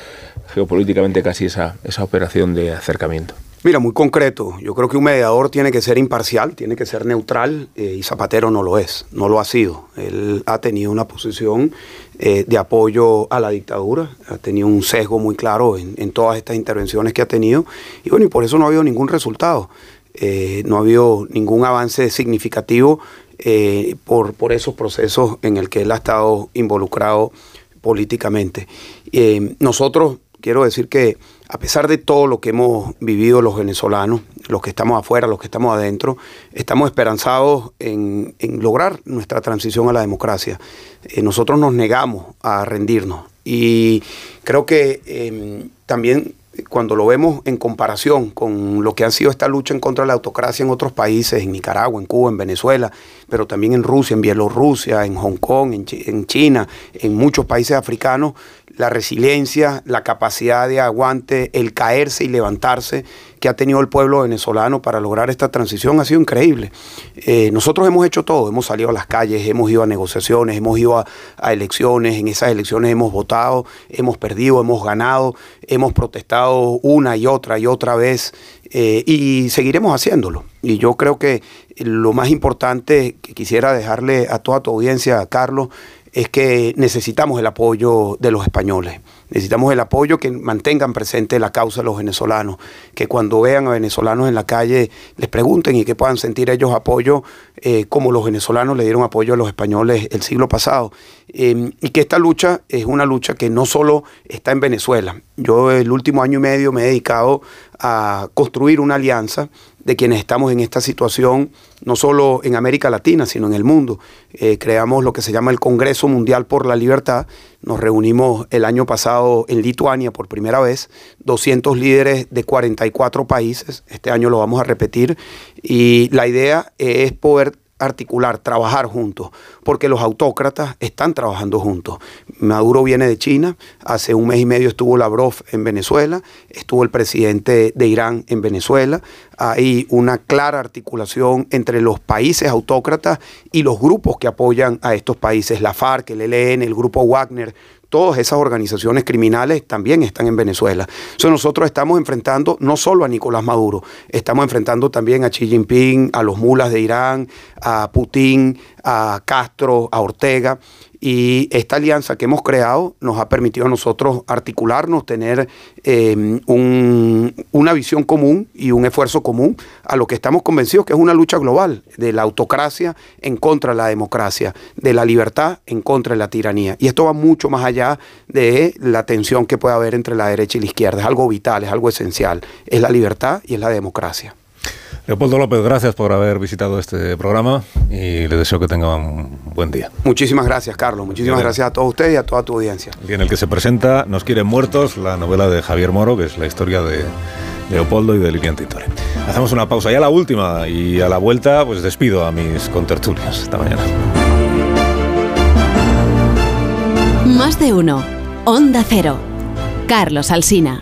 geopolíticamente casi esa, esa operación de acercamiento. Mira, muy concreto. Yo creo que un mediador tiene que ser imparcial, tiene que ser neutral eh, y Zapatero no lo es, no lo ha sido. Él ha tenido una posición eh, de apoyo a la dictadura, ha tenido un sesgo muy claro en, todas estas intervenciones que ha tenido y bueno, y por eso no ha habido ningún resultado. Eh, no ha habido ningún avance significativo eh, por, por esos procesos en el que él ha estado involucrado políticamente. Eh, nosotros, quiero decir que a pesar de todo lo que hemos vivido los venezolanos, los que estamos afuera, los que estamos adentro, estamos esperanzados en, lograr nuestra transición a la democracia. Eh, nosotros nos negamos a rendirnos y creo que eh, también cuando lo vemos en comparación con lo que ha sido esta lucha en contra de la autocracia en otros países, en Nicaragua, en Cuba, en Venezuela, pero también en Rusia, en Bielorrusia, en Hong Kong, en, en China, en muchos países africanos, la resiliencia, la capacidad de aguante, el caerse y levantarse que ha tenido el pueblo venezolano para lograr esta transición ha sido increíble. Eh, nosotros hemos hecho todo, hemos salido a las calles, hemos ido a negociaciones, hemos ido a, elecciones, en esas elecciones hemos votado, hemos perdido, hemos ganado, hemos protestado una y otra y otra vez eh, y seguiremos haciéndolo. Y yo creo que lo más importante que quisiera dejarle a toda tu audiencia, Carlos, es que necesitamos el apoyo de los españoles. Necesitamos el apoyo que mantengan presente la causa de los venezolanos, que cuando vean a venezolanos en la calle les pregunten y que puedan sentir ellos apoyo eh, como los venezolanos le dieron apoyo a los españoles el siglo pasado. Eh, y que esta lucha es una lucha que no solo está en Venezuela. Yo el último año y medio me he dedicado a construir una alianza de quienes estamos en esta situación, no solo en América Latina, sino en el mundo. Eh, creamos lo que se llama el Congreso Mundial por la Libertad. Nos reunimos el año pasado en Lituania por primera vez, 200 líderes de 44 países. Este año lo vamos a repetir. Y la idea es poder articular, trabajar juntos, porque los autócratas están trabajando juntos. Maduro viene de China, hace un mes y medio estuvo Lavrov en Venezuela, estuvo el presidente de Irán en Venezuela, hay una clara articulación entre los países autócratas y los grupos que apoyan a estos países, la FARC, el ELN, el grupo Wagner, todas esas organizaciones criminales también están en Venezuela. Entonces nosotros estamos enfrentando no solo a Nicolás Maduro, estamos enfrentando también a Xi Jinping, a los mulas de Irán, a Putin, a Castro, a Ortega. Y esta alianza que hemos creado nos ha permitido a nosotros articularnos, tener eh, un, una visión común y un esfuerzo común a lo que estamos convencidos que es una lucha global de la autocracia en contra de la democracia, de la libertad en contra de la tiranía. Y esto va mucho más allá de la tensión que puede haber entre la derecha y la izquierda. Es algo vital, es algo esencial. Es la libertad y es la democracia. Leopoldo López, gracias por haber visitado este programa y le deseo que tenga un buen día. Muchísimas gracias, Carlos. Muchísimas Bien. gracias a todos ustedes y a toda tu audiencia. Y en el que se presenta Nos quieren muertos, la novela de Javier Moro, que es la historia de Leopoldo y de Lilian Tintore. Hacemos una pausa, ya la última, y a la vuelta pues despido a mis contertulios. Hasta mañana. Más de uno. Onda Cero. Carlos Alsina.